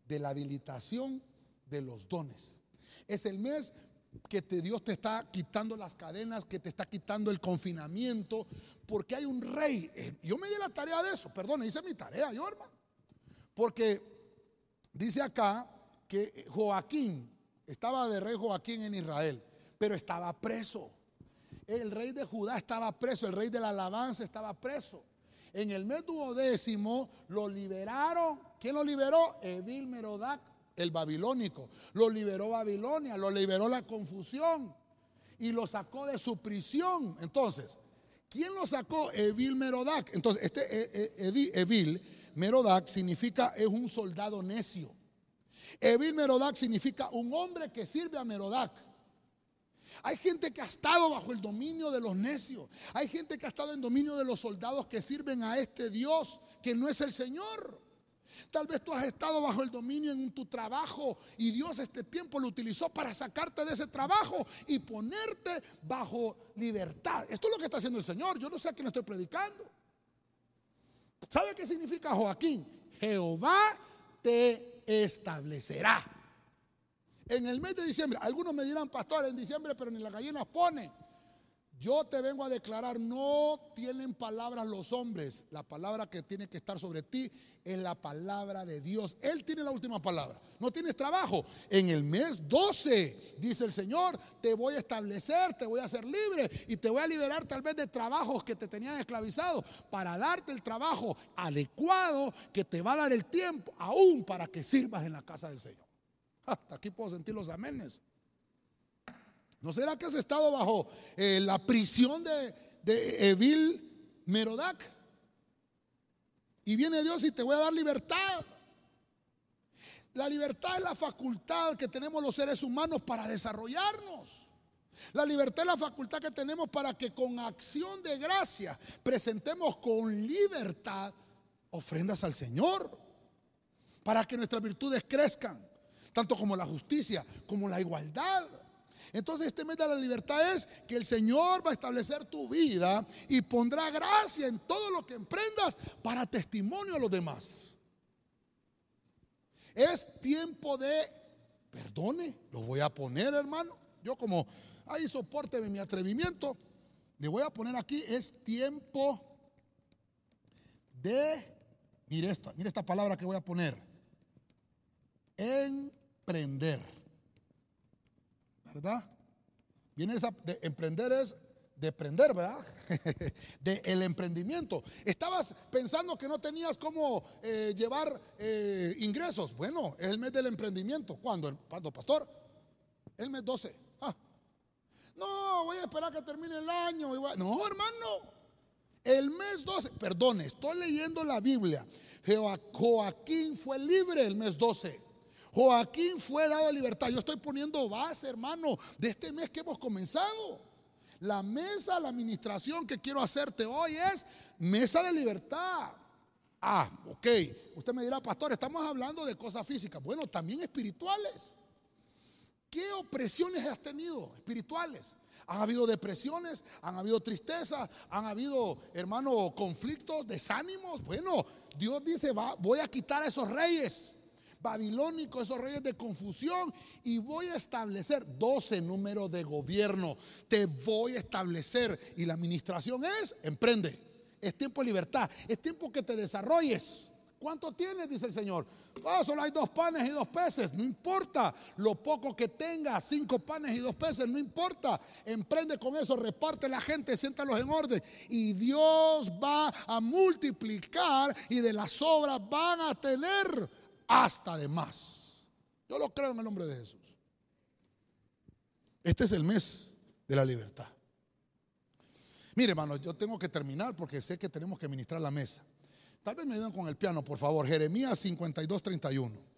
de la habilitación de los dones. Es el mes que Dios te está quitando las cadenas, que te está quitando el confinamiento, porque hay un rey. Eh, yo me di la tarea de eso, perdón, hice mi tarea yo, hermano. Porque dice acá que Joaquín, estaba de rey Joaquín en Israel, pero estaba preso. El rey de Judá estaba preso, el rey de la alabanza estaba preso. En el mes duodécimo lo liberaron. ¿Quién lo liberó? Evil Merodac, el babilónico. Lo liberó Babilonia, lo liberó la confusión y lo sacó de su prisión. Entonces, ¿quién lo sacó? Evil Merodac. Entonces, este eh, eh, Evil Merodac significa es un soldado necio. Evil Merodac significa un hombre que sirve a Merodac. Hay gente que ha estado bajo el dominio de los necios. Hay gente que ha estado en dominio de los soldados que sirven a este Dios que no es el Señor. Tal vez tú has estado bajo el dominio en tu trabajo y Dios este tiempo lo utilizó para sacarte de ese trabajo y ponerte bajo libertad. Esto es lo que está haciendo el Señor. Yo no sé a quién estoy predicando. ¿Sabe qué significa Joaquín? Jehová te establecerá. En el mes de diciembre, algunos me dirán, pastor, en diciembre, pero ni las gallinas pone. Yo te vengo a declarar, no tienen palabras los hombres. La palabra que tiene que estar sobre ti es la palabra de Dios. Él tiene la última palabra. No tienes trabajo. En el mes 12, dice el Señor, te voy a establecer, te voy a hacer libre y te voy a liberar tal vez de trabajos que te tenían esclavizado para darte el trabajo adecuado que te va a dar el tiempo aún para que sirvas en la casa del Señor. Hasta aquí puedo sentir los amenes. ¿No será que has estado bajo eh, la prisión de, de Evil Merodac? Y viene Dios y te voy a dar libertad. La libertad es la facultad que tenemos los seres humanos para desarrollarnos. La libertad es la facultad que tenemos para que con acción de gracia presentemos con libertad ofrendas al Señor. Para que nuestras virtudes crezcan, tanto como la justicia, como la igualdad. Entonces este mes de la libertad es que el Señor va a establecer tu vida y pondrá gracia en todo lo que emprendas para testimonio a los demás. Es tiempo de, perdone, lo voy a poner hermano. Yo como ahí soporte mi atrevimiento, le voy a poner aquí, es tiempo de, mire esta, mire esta palabra que voy a poner, emprender. ¿verdad? Viene esa, de emprender es de emprender, ¿verdad? de el emprendimiento. Estabas pensando que no tenías cómo eh, llevar eh, ingresos. Bueno, es el mes del emprendimiento. ¿Cuándo? ¿Cuándo, pastor? El mes 12. Ah. No, voy a esperar que termine el año. No, hermano. El mes 12, perdone, estoy leyendo la Biblia. Joaquín fue libre el mes 12. Joaquín fue dado libertad. Yo estoy poniendo base, hermano, de este mes que hemos comenzado. La mesa, la administración que quiero hacerte hoy es mesa de libertad. Ah, ok. Usted me dirá, pastor, estamos hablando de cosas físicas. Bueno, también espirituales. ¿Qué opresiones has tenido espirituales? Han habido depresiones, han habido tristeza, han habido, hermano, conflictos, desánimos. Bueno, Dios dice, va, voy a quitar a esos reyes babilónicos, esos reyes de confusión, y voy a establecer 12 números de gobierno. Te voy a establecer. Y la administración es, emprende. Es tiempo de libertad. Es tiempo que te desarrolles. ¿Cuánto tienes? Dice el Señor. Oh, solo hay dos panes y dos peces. No importa lo poco que tengas, cinco panes y dos peces, no importa. Emprende con eso, reparte la gente, siéntalos en orden. Y Dios va a multiplicar y de las obras van a tener hasta de más. Yo lo creo en el nombre de Jesús. Este es el mes de la libertad. Mire, hermano, yo tengo que terminar porque sé que tenemos que ministrar la mesa. Tal vez me ayuden con el piano, por favor. Jeremías 52, 31.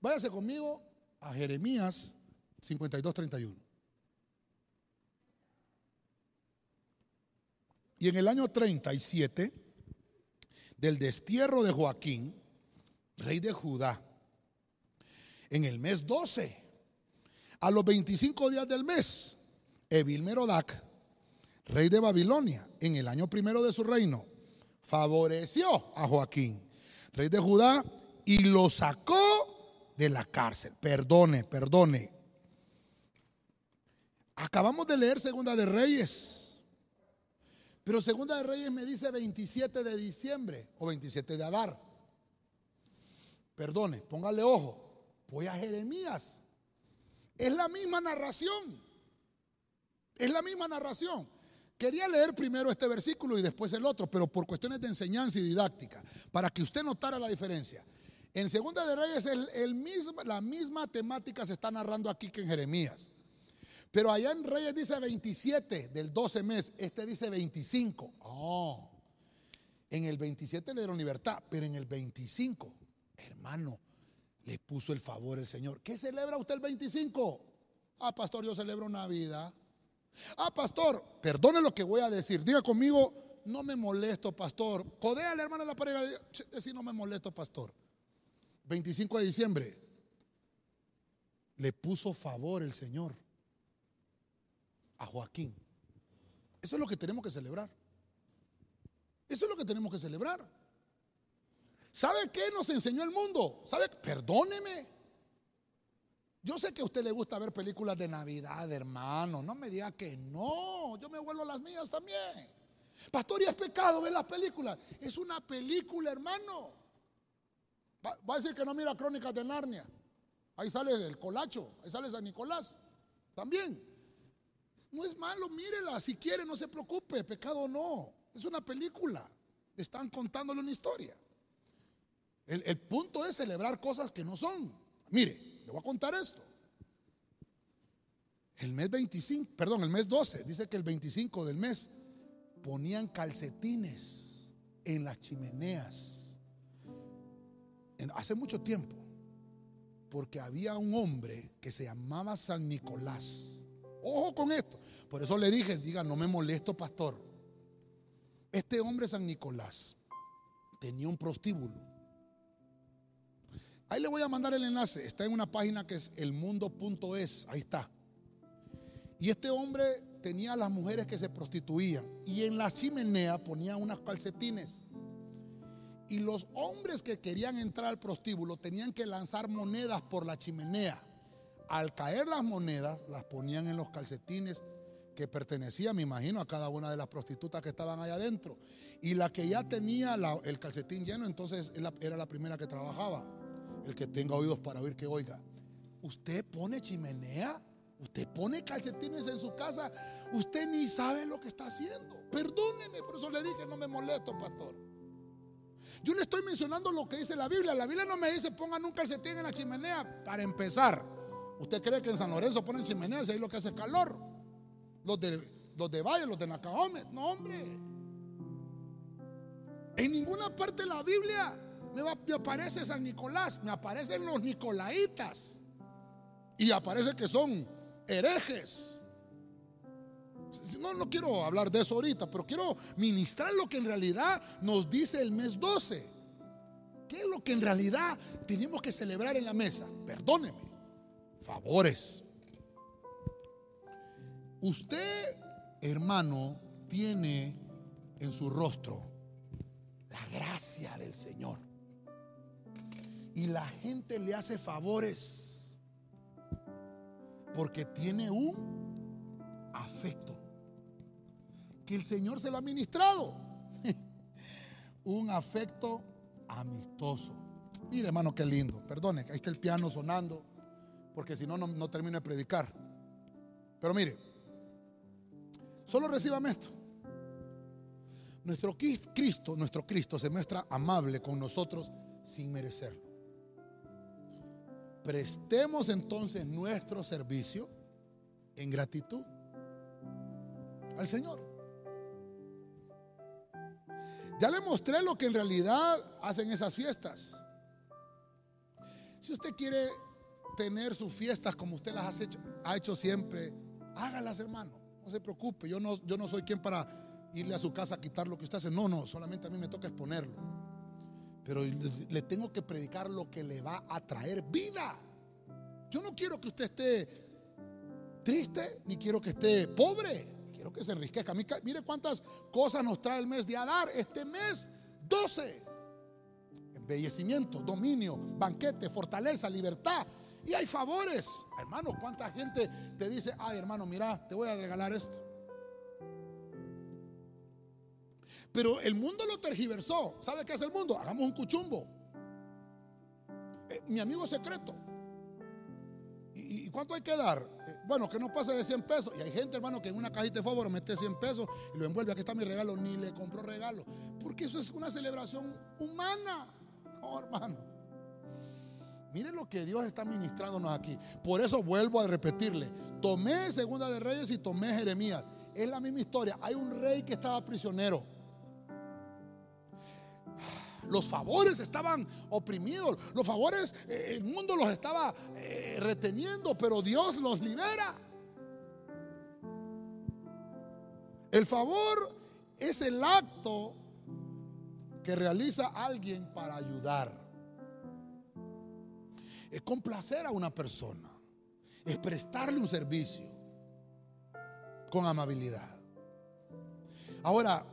Váyase conmigo a Jeremías 52, 31. Y en el año 37 del destierro de Joaquín, rey de Judá, en el mes 12, a los 25 días del mes, Evil Merodac, rey de Babilonia, en el año primero de su reino, favoreció a Joaquín, rey de Judá, y lo sacó de la cárcel. Perdone, perdone. Acabamos de leer Segunda de Reyes. Pero Segunda de Reyes me dice 27 de diciembre o 27 de Adar. Perdone, póngale ojo. Voy a Jeremías. Es la misma narración. Es la misma narración. Quería leer primero este versículo y después el otro, pero por cuestiones de enseñanza y didáctica, para que usted notara la diferencia. En Segunda de Reyes el, la misma temática se está narrando aquí que en Jeremías. Pero allá en Reyes dice 27 del 12 mes, este dice 25. Oh, en el 27 le dieron libertad, pero en el 25, hermano, le puso el favor el Señor. ¿Qué celebra usted el 25? Ah, pastor, yo celebro Navidad. Ah, pastor, perdone lo que voy a decir. Diga conmigo, no me molesto, pastor. Codea de la pareja. Decir, no me molesto, pastor. 25 de diciembre. Le puso favor el Señor a Joaquín. Eso es lo que tenemos que celebrar. Eso es lo que tenemos que celebrar. ¿Sabe qué nos enseñó el mundo? ¿Sabe? Perdóneme. Yo sé que a usted le gusta ver películas de Navidad, hermano. No me diga que no. Yo me vuelvo las mías también. Pastor, y es pecado ver las películas. Es una película, hermano. Va, a decir que no mira Crónicas de Narnia. Ahí sale el colacho, ahí sale San Nicolás. También. No es malo, mírela, si quiere, no se preocupe, pecado no. Es una película, están contándole una historia. El, punto es celebrar cosas que no son. Mire, le voy a contar esto. El mes 25, perdón, el mes 12, dice que el 25 del mes ponían calcetines en las chimeneas. hace mucho tiempo, porque había un hombre que se llamaba San Nicolás Ojo con esto. Por eso le dije, diga, no me molesto, pastor. Este hombre San Nicolás tenía un prostíbulo. Ahí le voy a mandar el enlace. Está en una página que es elmundo.es. Ahí está. Y este hombre tenía a las mujeres que se prostituían. Y en la chimenea ponía unas calcetines. Y los hombres que querían entrar al prostíbulo tenían que lanzar monedas por la chimenea al caer las monedas, las ponían en los calcetines que pertenecían, me imagino, a cada una de las prostitutas que estaban allá adentro. Y la que ya tenía el calcetín lleno, entonces era la primera que trabajaba. El que tenga oídos para oír que oiga. ¿Usted pone chimenea Usted pone calcetines en su casa, usted ni sabe lo que está haciendo. Perdóneme, por eso le dije, no me molesto, pastor. Yo le estoy mencionando lo que dice la Biblia. La Biblia no me dice pongan un calcetín en la chimenea para empezar. ¿Usted cree que en San Lorenzo ponen chimeneas y ahí lo que hace calor? Los de, los de Valle, los de Nacaome. No, hombre. En ninguna parte de la Biblia me, me aparece San Nicolás, me aparecen los Nicolaitas. Y aparece que son herejes. No, no quiero hablar de eso ahorita, pero quiero ministrar lo que en realidad nos dice el mes 12. ¿Qué es lo que en realidad tenemos que celebrar en la mesa? Perdóneme. Favores. Usted, hermano, tiene en su rostro la gracia del Señor. Y la gente le hace favores porque tiene un afecto que el Señor se lo ha ministrado. un afecto amistoso. Mire, hermano, qué lindo. Perdone, ahí está el piano sonando, porque si no, no, termino de predicar. Pero mire, solo recíbame esto. Nuestro Cristo, nuestro Cristo se muestra amable con nosotros sin merecerlo. Prestemos entonces nuestro servicio en gratitud al Señor. Ya le mostré lo que en realidad hacen esas fiestas. Si usted quiere tener sus fiestas como usted las ha hecho, ha hecho siempre, hágalas, hermano. No se preocupe. Yo no, yo no soy quien para irle a su casa a quitar lo que usted hace. No, no, solamente a mí me toca exponerlo. Pero le tengo que predicar lo que le va a traer vida. Yo no quiero que usted esté triste, ni quiero que esté pobre. Quiero que se enriquezca. Mire cuántas cosas nos trae el mes de Adar. Este mes, 12. Embellecimiento, dominio, banquete, fortaleza, libertad. Y hay favores. Hermano, ¿cuánta gente te dice, ay hermano, mira, te voy a regalar esto? Pero el mundo lo tergiversó. ¿Sabe qué es el mundo? Hagamos un cuchumbo. Eh, mi amigo secreto. ¿Y, cuánto hay que dar? Eh, bueno, que no pase de 100 pesos. Y hay gente, hermano, que en una cajita de favor mete 100 pesos y lo envuelve. Aquí está mi regalo. Ni le compró regalo. Porque eso es una celebración humana. No, hermano. Miren lo que Dios está ministrándonos aquí. Por eso vuelvo a repetirle. Tomé Segunda de Reyes y tomé Jeremías. Es la misma historia. Hay un rey que estaba prisionero los favores estaban oprimidos, los favores, eh, el mundo los estaba eh, reteniendo, pero Dios los libera. El favor es el acto que realiza alguien para ayudar. Es complacer a una persona, es prestarle un servicio con amabilidad. Ahora,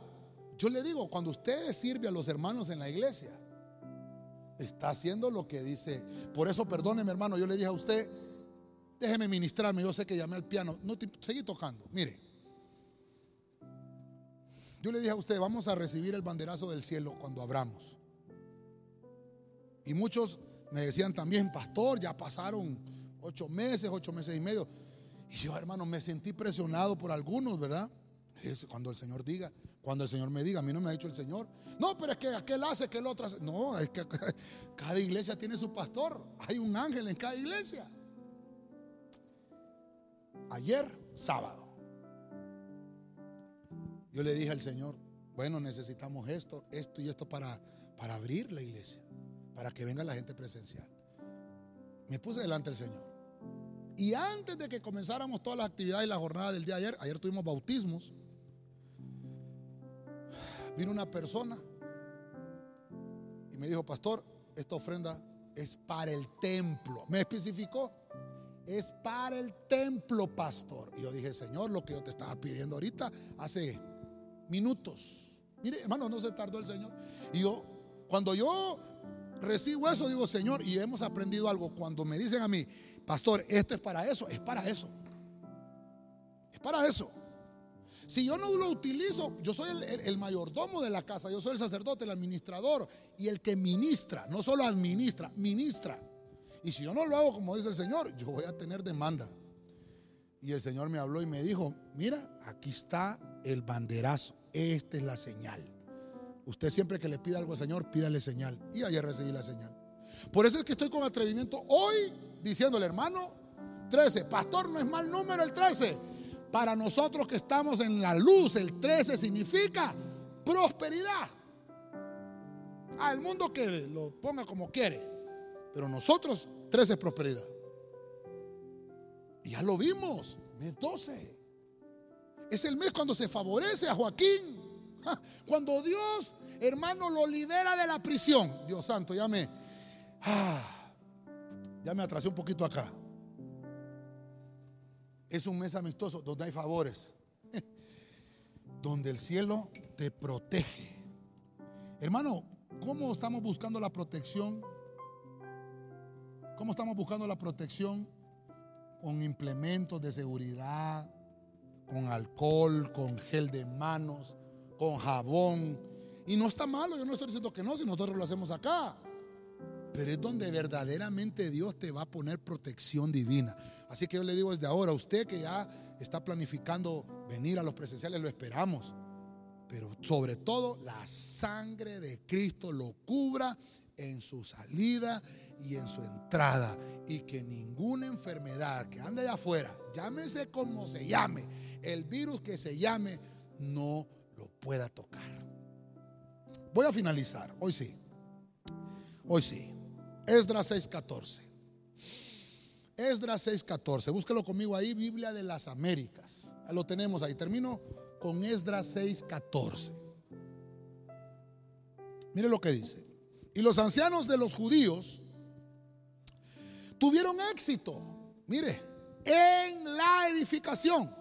yo le digo, cuando usted sirve a los hermanos en la iglesia, está haciendo lo que dice. Por eso, perdóneme, hermano, yo le dije a usted, déjeme ministrarme. Yo sé que llamé al piano. No seguí tocando. Mire, yo le dije a usted, vamos a recibir el banderazo del cielo cuando abramos. Y muchos me decían también, pastor, ya pasaron ocho meses, ocho meses y medio. Y yo, hermano, me sentí presionado por algunos, ¿verdad? Es cuando el Señor diga, cuando el Señor me diga, a mí no me ha dicho el Señor. No, pero es que aquel hace, que el otro hace. No, es que cada iglesia tiene su pastor. Hay un ángel en cada iglesia. Ayer, sábado, yo le dije al Señor, bueno, necesitamos esto, esto y esto para, para abrir la iglesia, para que venga la gente presencial. Me puse delante del Señor. Y antes de que comenzáramos todas las actividades y la jornada del día de ayer, ayer tuvimos bautismos. Vino una persona y me dijo, pastor, esta ofrenda es para el templo. Me especificó, es para el templo, pastor. Y yo dije, Señor, lo que yo te estaba pidiendo ahorita hace minutos. Mire, hermano, no se tardó el Señor. Y yo, cuando yo recibo eso, digo, Señor, y hemos aprendido algo. Cuando me dicen a mí, pastor, esto es para eso, es para eso. Es para eso. Si yo no lo utilizo, yo soy el, mayordomo de la casa, yo soy el sacerdote, el administrador y el que ministra, no solo administra, ministra. Y si yo no lo hago como dice el Señor, yo voy a tener demanda. Y el Señor me habló y me dijo, mira, aquí está el banderazo. Esta es la señal. Usted siempre que le pida algo al Señor, pídale señal. Y ayer recibí la señal. Por eso es que estoy con atrevimiento hoy diciéndole, hermano, 13. Pastor, no es mal número el 13. Para nosotros que estamos en la luz, el 13 significa prosperidad. Al mundo que lo ponga como quiere. Pero nosotros, 13 es prosperidad. Y ya lo vimos, mes 12. Es el mes cuando se favorece a Joaquín. Cuando Dios, hermano, lo libera de la prisión. Dios santo, ya me, ah, ya me atrasé un poquito acá. Es un mes amistoso donde hay favores. Donde el cielo te protege. Hermano, ¿cómo estamos buscando la protección? ¿Cómo estamos buscando la protección? Con implementos de seguridad, con alcohol, con gel de manos, con jabón. Y no está malo, yo no estoy diciendo que no, si nosotros lo hacemos acá. Pero es donde verdaderamente Dios te va a poner protección divina. Así que yo le digo desde ahora, usted que ya está planificando venir a los presenciales, lo esperamos. Pero sobre todo, la sangre de Cristo lo cubra en su salida y en su entrada. Y que ninguna enfermedad que ande allá afuera, llámese como se llame, el virus que se llame, no lo pueda tocar. Voy a finalizar, hoy sí. Hoy sí. Esdras 6:14. Esdras 6:14. Búsquelo conmigo ahí, Biblia de las Américas. lo tenemos ahí. Termino con Esdras 6:14. Mire lo que dice. Y los ancianos de los judíos tuvieron éxito, mire, en la edificación,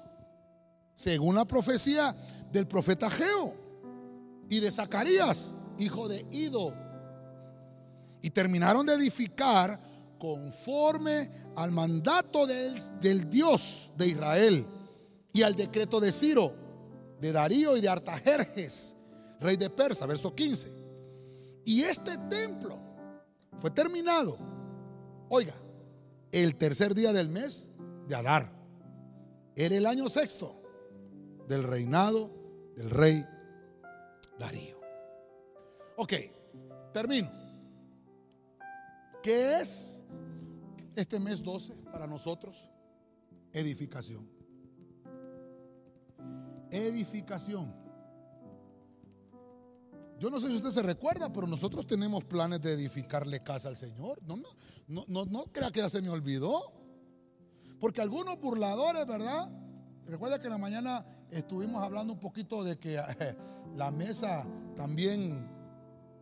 según la profecía del profeta Geo y de Zacarías, hijo de Ido y terminaron de edificar conforme al mandato del, del, Dios de Israel y al decreto de Ciro, de Darío y de Artajerjes, rey de Persa, verso 15. Y este templo fue terminado, oiga, el tercer día del mes de Adar. Era el año sexto del reinado del rey Darío. Ok, termino. ¿Qué es este mes 12 para nosotros? Edificación. Edificación. Yo no sé si usted se recuerda, pero nosotros tenemos planes de edificarle casa al Señor. No, no, no, no crea que ya se me olvidó. Porque algunos burladores, ¿verdad? Recuerda que en la mañana estuvimos hablando un poquito de que la mesa también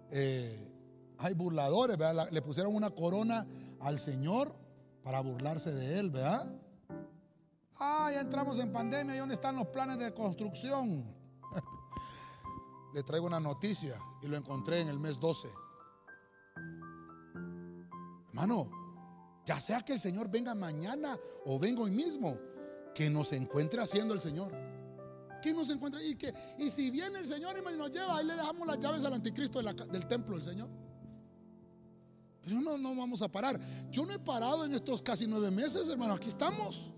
eh, hay burladores, ¿verdad? Le pusieron una corona al Señor para burlarse de él, ¿verdad? Ah, ya entramos en pandemia y dónde están los planes de construcción. Le traigo una noticia y lo encontré en el mes 12. Hermano, ya sea que el Señor venga mañana o venga hoy mismo, que nos encuentre haciendo el Señor. Que nos encuentre y que y si viene el Señor y nos lleva, ahí le dejamos las llaves al anticristo del templo del Señor. Pero no, no vamos a parar. Yo no he parado en estos casi nueve meses, hermano. Aquí estamos.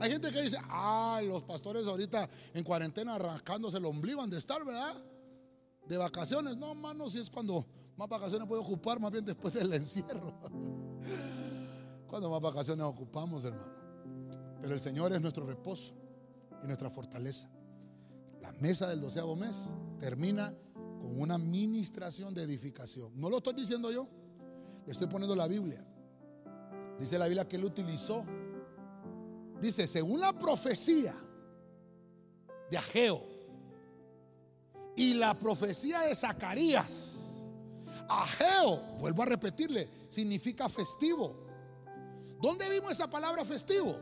Hay gente que dice, ah, los pastores ahorita en cuarentena arrancándose el ombligo han de estar, ¿verdad? De vacaciones. No, hermano, si es cuando más vacaciones puedo ocupar, más bien después del encierro. cuando más vacaciones ocupamos, hermano. Pero el Señor es nuestro reposo y nuestra fortaleza. La mesa del doceavo mes termina con una ministración de edificación. No lo estoy diciendo yo estoy poniendo la Biblia. Dice la Biblia que él utilizó. Dice, según la profecía de Ageo y la profecía de Zacarías, Ageo, vuelvo a repetirle, significa festivo. ¿Dónde vimos esa palabra festivo?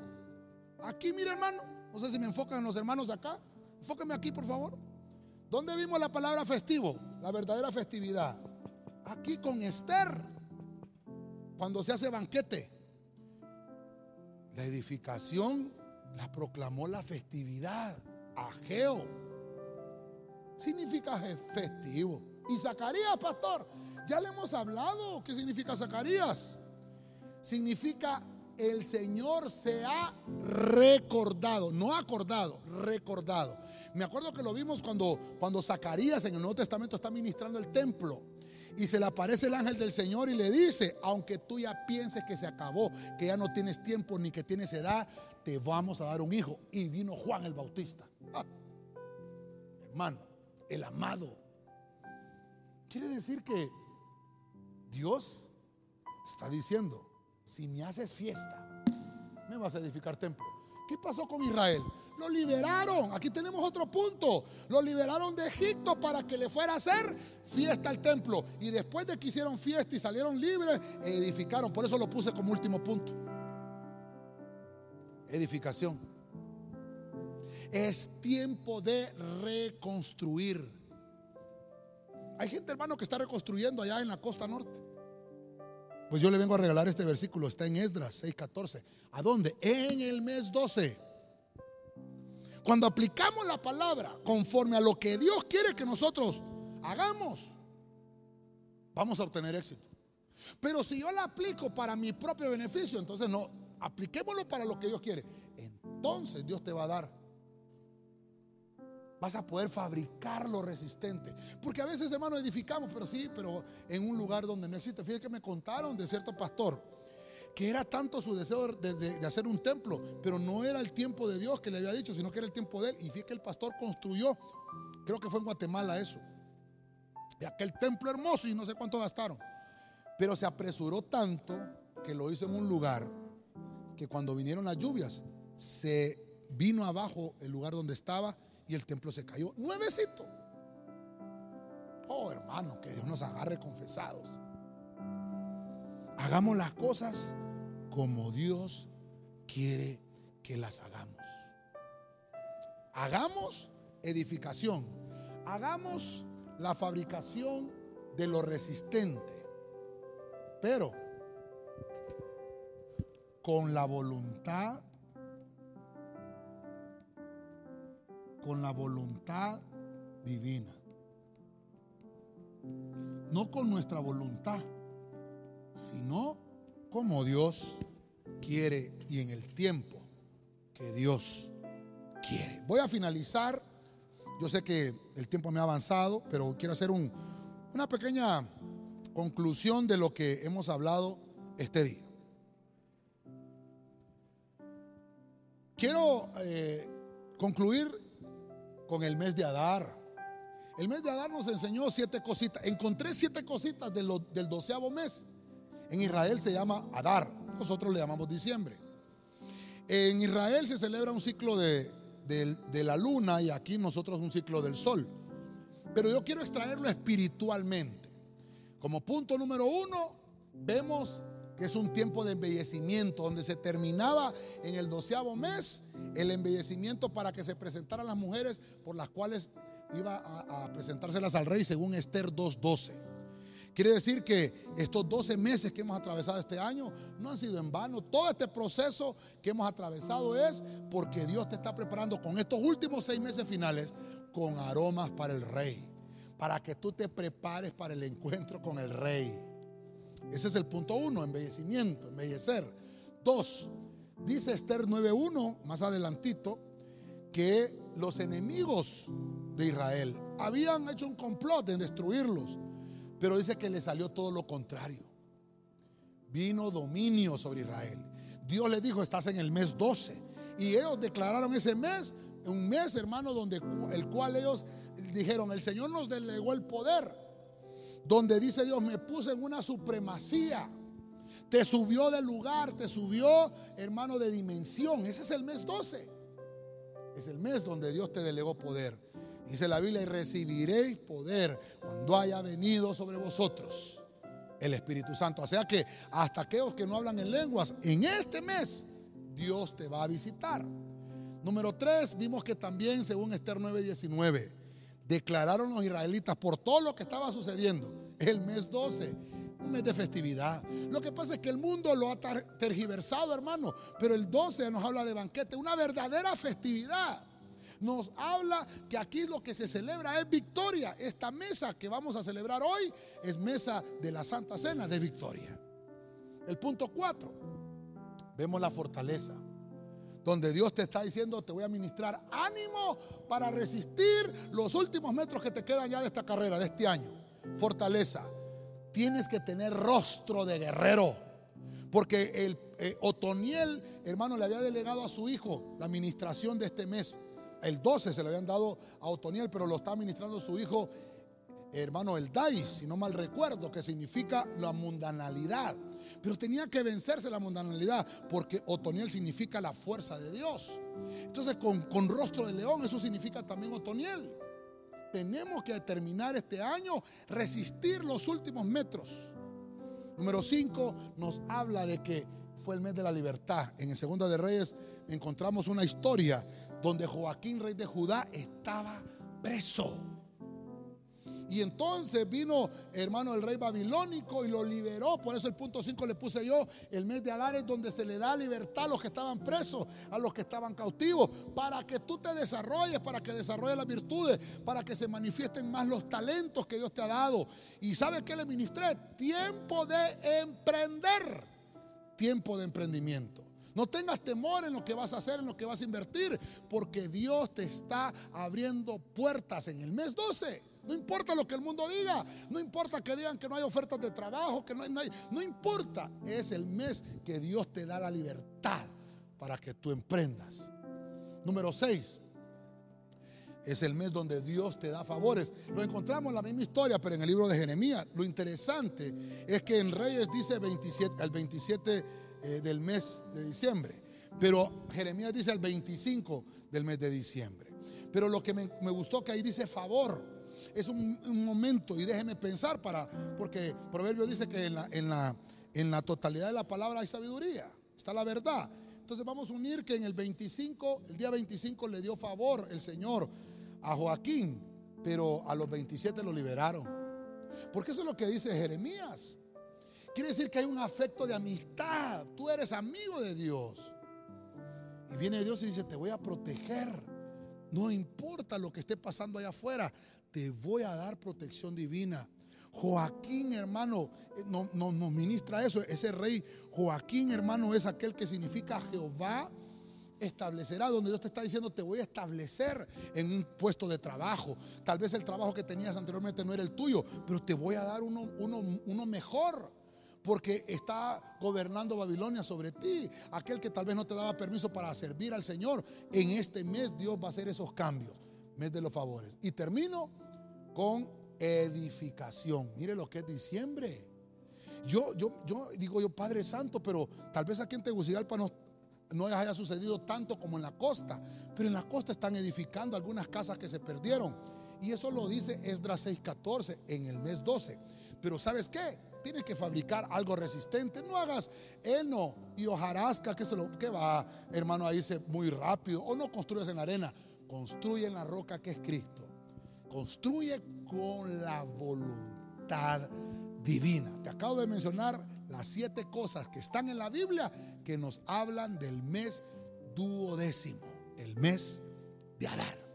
Aquí, mire hermano, no sé si me enfocan los hermanos acá. Enfóquenme aquí, por favor. ¿Dónde vimos la palabra festivo? La verdadera festividad. Aquí con Esther cuando se hace banquete. La edificación la proclamó la festividad. Ageo. Significa festivo. Y Zacarías, pastor, ya le hemos hablado. ¿Qué significa Zacarías? Significa el Señor se ha recordado, no acordado, recordado. Me acuerdo que lo vimos cuando, cuando Zacarías en el Nuevo Testamento está ministrando el templo. Y se le aparece el ángel del Señor y le dice, aunque tú ya pienses que se acabó, que ya no tienes tiempo ni que tienes edad, te vamos a dar un hijo. Y vino Juan el Bautista. Ah, hermano, el amado. Quiere decir que Dios está diciendo, si me haces fiesta, me vas a edificar templo. ¿Qué pasó con Israel? Lo liberaron. Aquí tenemos otro punto. Lo liberaron de Egipto para que le fuera a hacer fiesta al templo. Y después de que hicieron fiesta y salieron libres, edificaron. Por eso lo puse como último punto. Edificación. Es tiempo de reconstruir. Hay gente, hermano, que está reconstruyendo allá en la costa norte. Pues yo le vengo a regalar este versículo. Está en Esdras 6:14. ¿A dónde? En el mes 12. Cuando aplicamos la palabra conforme a lo que Dios quiere que nosotros hagamos, vamos a obtener éxito. Pero si yo la aplico para mi propio beneficio, entonces no, apliquémoslo para lo que Dios quiere. Entonces Dios te va a dar. Vas a poder fabricar lo resistente. Porque a veces, hermano, edificamos, pero sí, pero en un lugar donde no existe. Fíjate que me contaron de cierto pastor que era tanto su deseo de, hacer un templo, pero no era el tiempo de Dios que le había dicho, sino que era el tiempo de él. Y fíjate que el pastor construyó, creo que fue en Guatemala eso, de aquel templo hermoso y no sé cuánto gastaron. Pero se apresuró tanto que lo hizo en un lugar que cuando vinieron las lluvias se vino abajo el lugar donde estaba y el templo se cayó. Nuevecito. Oh hermano, que Dios nos agarre confesados. Hagamos las cosas como Dios quiere que las hagamos. Hagamos edificación. Hagamos la fabricación de lo resistente. Pero con la voluntad, con la voluntad divina. No con nuestra voluntad, sino como Dios quiere y en el tiempo que Dios quiere. Voy a finalizar. Yo sé que el tiempo me ha avanzado, pero quiero hacer una pequeña conclusión de lo que hemos hablado este día. Quiero eh, concluir con el mes de Adar. El mes de Adar nos enseñó siete cositas. Encontré siete cositas del doceavo mes. En Israel se llama Adar, nosotros le llamamos diciembre. En Israel se celebra un ciclo de, de la luna y aquí nosotros un ciclo del sol. Pero yo quiero extraerlo espiritualmente. Como punto número uno, vemos que es un tiempo de embellecimiento, donde se terminaba en el doceavo mes el embellecimiento para que se presentaran las mujeres por las cuales iba a, presentárselas al rey según Esther 2.12. Quiere decir que estos 12 meses que hemos atravesado este año no han sido en vano. Todo este proceso que hemos atravesado es porque Dios te está preparando con estos últimos seis meses finales con aromas para el rey. Para que tú te prepares para el encuentro con el rey. Ese es el punto uno, embellecimiento, embellecer. Dos, dice Esther 9.1, más adelantito, que los enemigos de Israel habían hecho un complot en destruirlos pero dice que le salió todo lo contrario. Vino dominio sobre Israel. Dios le dijo, estás en el mes 12. Y ellos declararon ese mes, un mes hermano, donde el cual ellos dijeron, el Señor nos delegó el poder. Donde dice Dios, me puse en una supremacía. Te subió de lugar, te subió, hermano, de dimensión. Ese es el mes 12. Es el mes donde Dios te delegó poder. Dice la Biblia, y recibiréis poder cuando haya venido sobre vosotros el Espíritu Santo. O sea que hasta aquellos que no hablan en lenguas, en este mes Dios te va a visitar. Número tres, vimos que también, según Esther 9:19, declararon los israelitas por todo lo que estaba sucediendo. El mes 12, un mes de festividad. Lo que pasa es que el mundo lo ha tergiversado, hermano, pero el 12 nos habla de banquete, una verdadera festividad nos habla que aquí lo que se celebra es victoria. Esta mesa que vamos a celebrar hoy es mesa de la Santa Cena de victoria. El punto 4. vemos la fortaleza. Donde Dios te está diciendo, te voy a ministrar ánimo para resistir los últimos metros que te quedan ya de esta carrera, de este año. Fortaleza. Tienes que tener rostro de guerrero. Porque el eh, Otoniel, hermano, le había delegado a su hijo la administración de este mes. El 12 se le habían dado a Otoniel, pero lo está administrando su hijo, hermano, el Dais, si no mal recuerdo, que significa la mundanalidad. Pero tenía que vencerse la mundanalidad, porque Otoniel significa la fuerza de Dios. Entonces, con, con rostro de león, eso significa también Otoniel. Tenemos que terminar este año, resistir los últimos metros. Número 5 nos habla de que fue el mes de la libertad. En el Segunda de Reyes encontramos una historia donde Joaquín, rey de Judá, estaba preso. Y entonces vino, hermano, el rey babilónico y lo liberó. Por eso el punto 5 le puse yo, el mes de Adar es donde se le da libertad a los que estaban presos, a los que estaban cautivos, para que tú te desarrolles, para que desarrolles las virtudes, para que se manifiesten más los talentos que Dios te ha dado. Y ¿sabe qué le ministré? Tiempo de emprender, tiempo de emprendimiento. No tengas temor en lo que vas a hacer, en lo que vas a invertir, porque Dios te está abriendo puertas en el mes 12. No importa lo que el mundo diga, no importa que digan que no hay ofertas de trabajo, que no hay, no, importa. Es el mes que Dios te da la libertad para que tú emprendas. Número 6. Es el mes donde Dios te da favores. Lo encontramos en la misma historia, pero en el libro de Jeremías. Lo interesante es que en Reyes dice 27, el 27 eh, del mes de diciembre. Pero Jeremías dice el 25 del mes de diciembre. Pero lo que me, me gustó que ahí dice favor es un, momento y déjeme pensar para, porque Proverbio dice que en la, en, la, en la totalidad de la palabra hay sabiduría, está la verdad. Entonces vamos a unir que en el 25, el día 25 le dio favor el Señor a Joaquín, pero a los 27 lo liberaron. Porque eso es lo que dice Jeremías. Quiere decir que hay un afecto de amistad. Tú eres amigo de Dios. Y viene Dios y dice, te voy a proteger. No importa lo que esté pasando allá afuera, te voy a dar protección divina. Joaquín, hermano, eh, no, nos ministra eso. Ese rey Joaquín, hermano, es aquel que significa Jehová establecerá, donde Dios te está diciendo, te voy a establecer en un puesto de trabajo. Tal vez el trabajo que tenías anteriormente no era el tuyo, pero te voy a dar uno mejor. Porque está gobernando Babilonia sobre ti. Aquel que tal vez no te daba permiso para servir al Señor. En este mes Dios va a hacer esos cambios mes de los favores. Y termino con edificación. Mire lo que es diciembre. Yo, yo, yo digo yo, Padre Santo, pero tal vez aquí en Tegucigalpa no, no haya sucedido tanto como en la costa. Pero en la costa están edificando algunas casas que se perdieron. Y eso lo dice Esdras 6:14 en el mes 12. Pero ¿sabes qué? Tienes que fabricar algo resistente. No hagas heno y hojarasca, que, se lo, que va, hermano, a irse muy rápido. O no construyas en la arena. Construye en la roca que es Cristo. Construye con la voluntad divina. Te acabo de mencionar las siete cosas que están en la Biblia que nos hablan del mes duodécimo, el mes de Adar.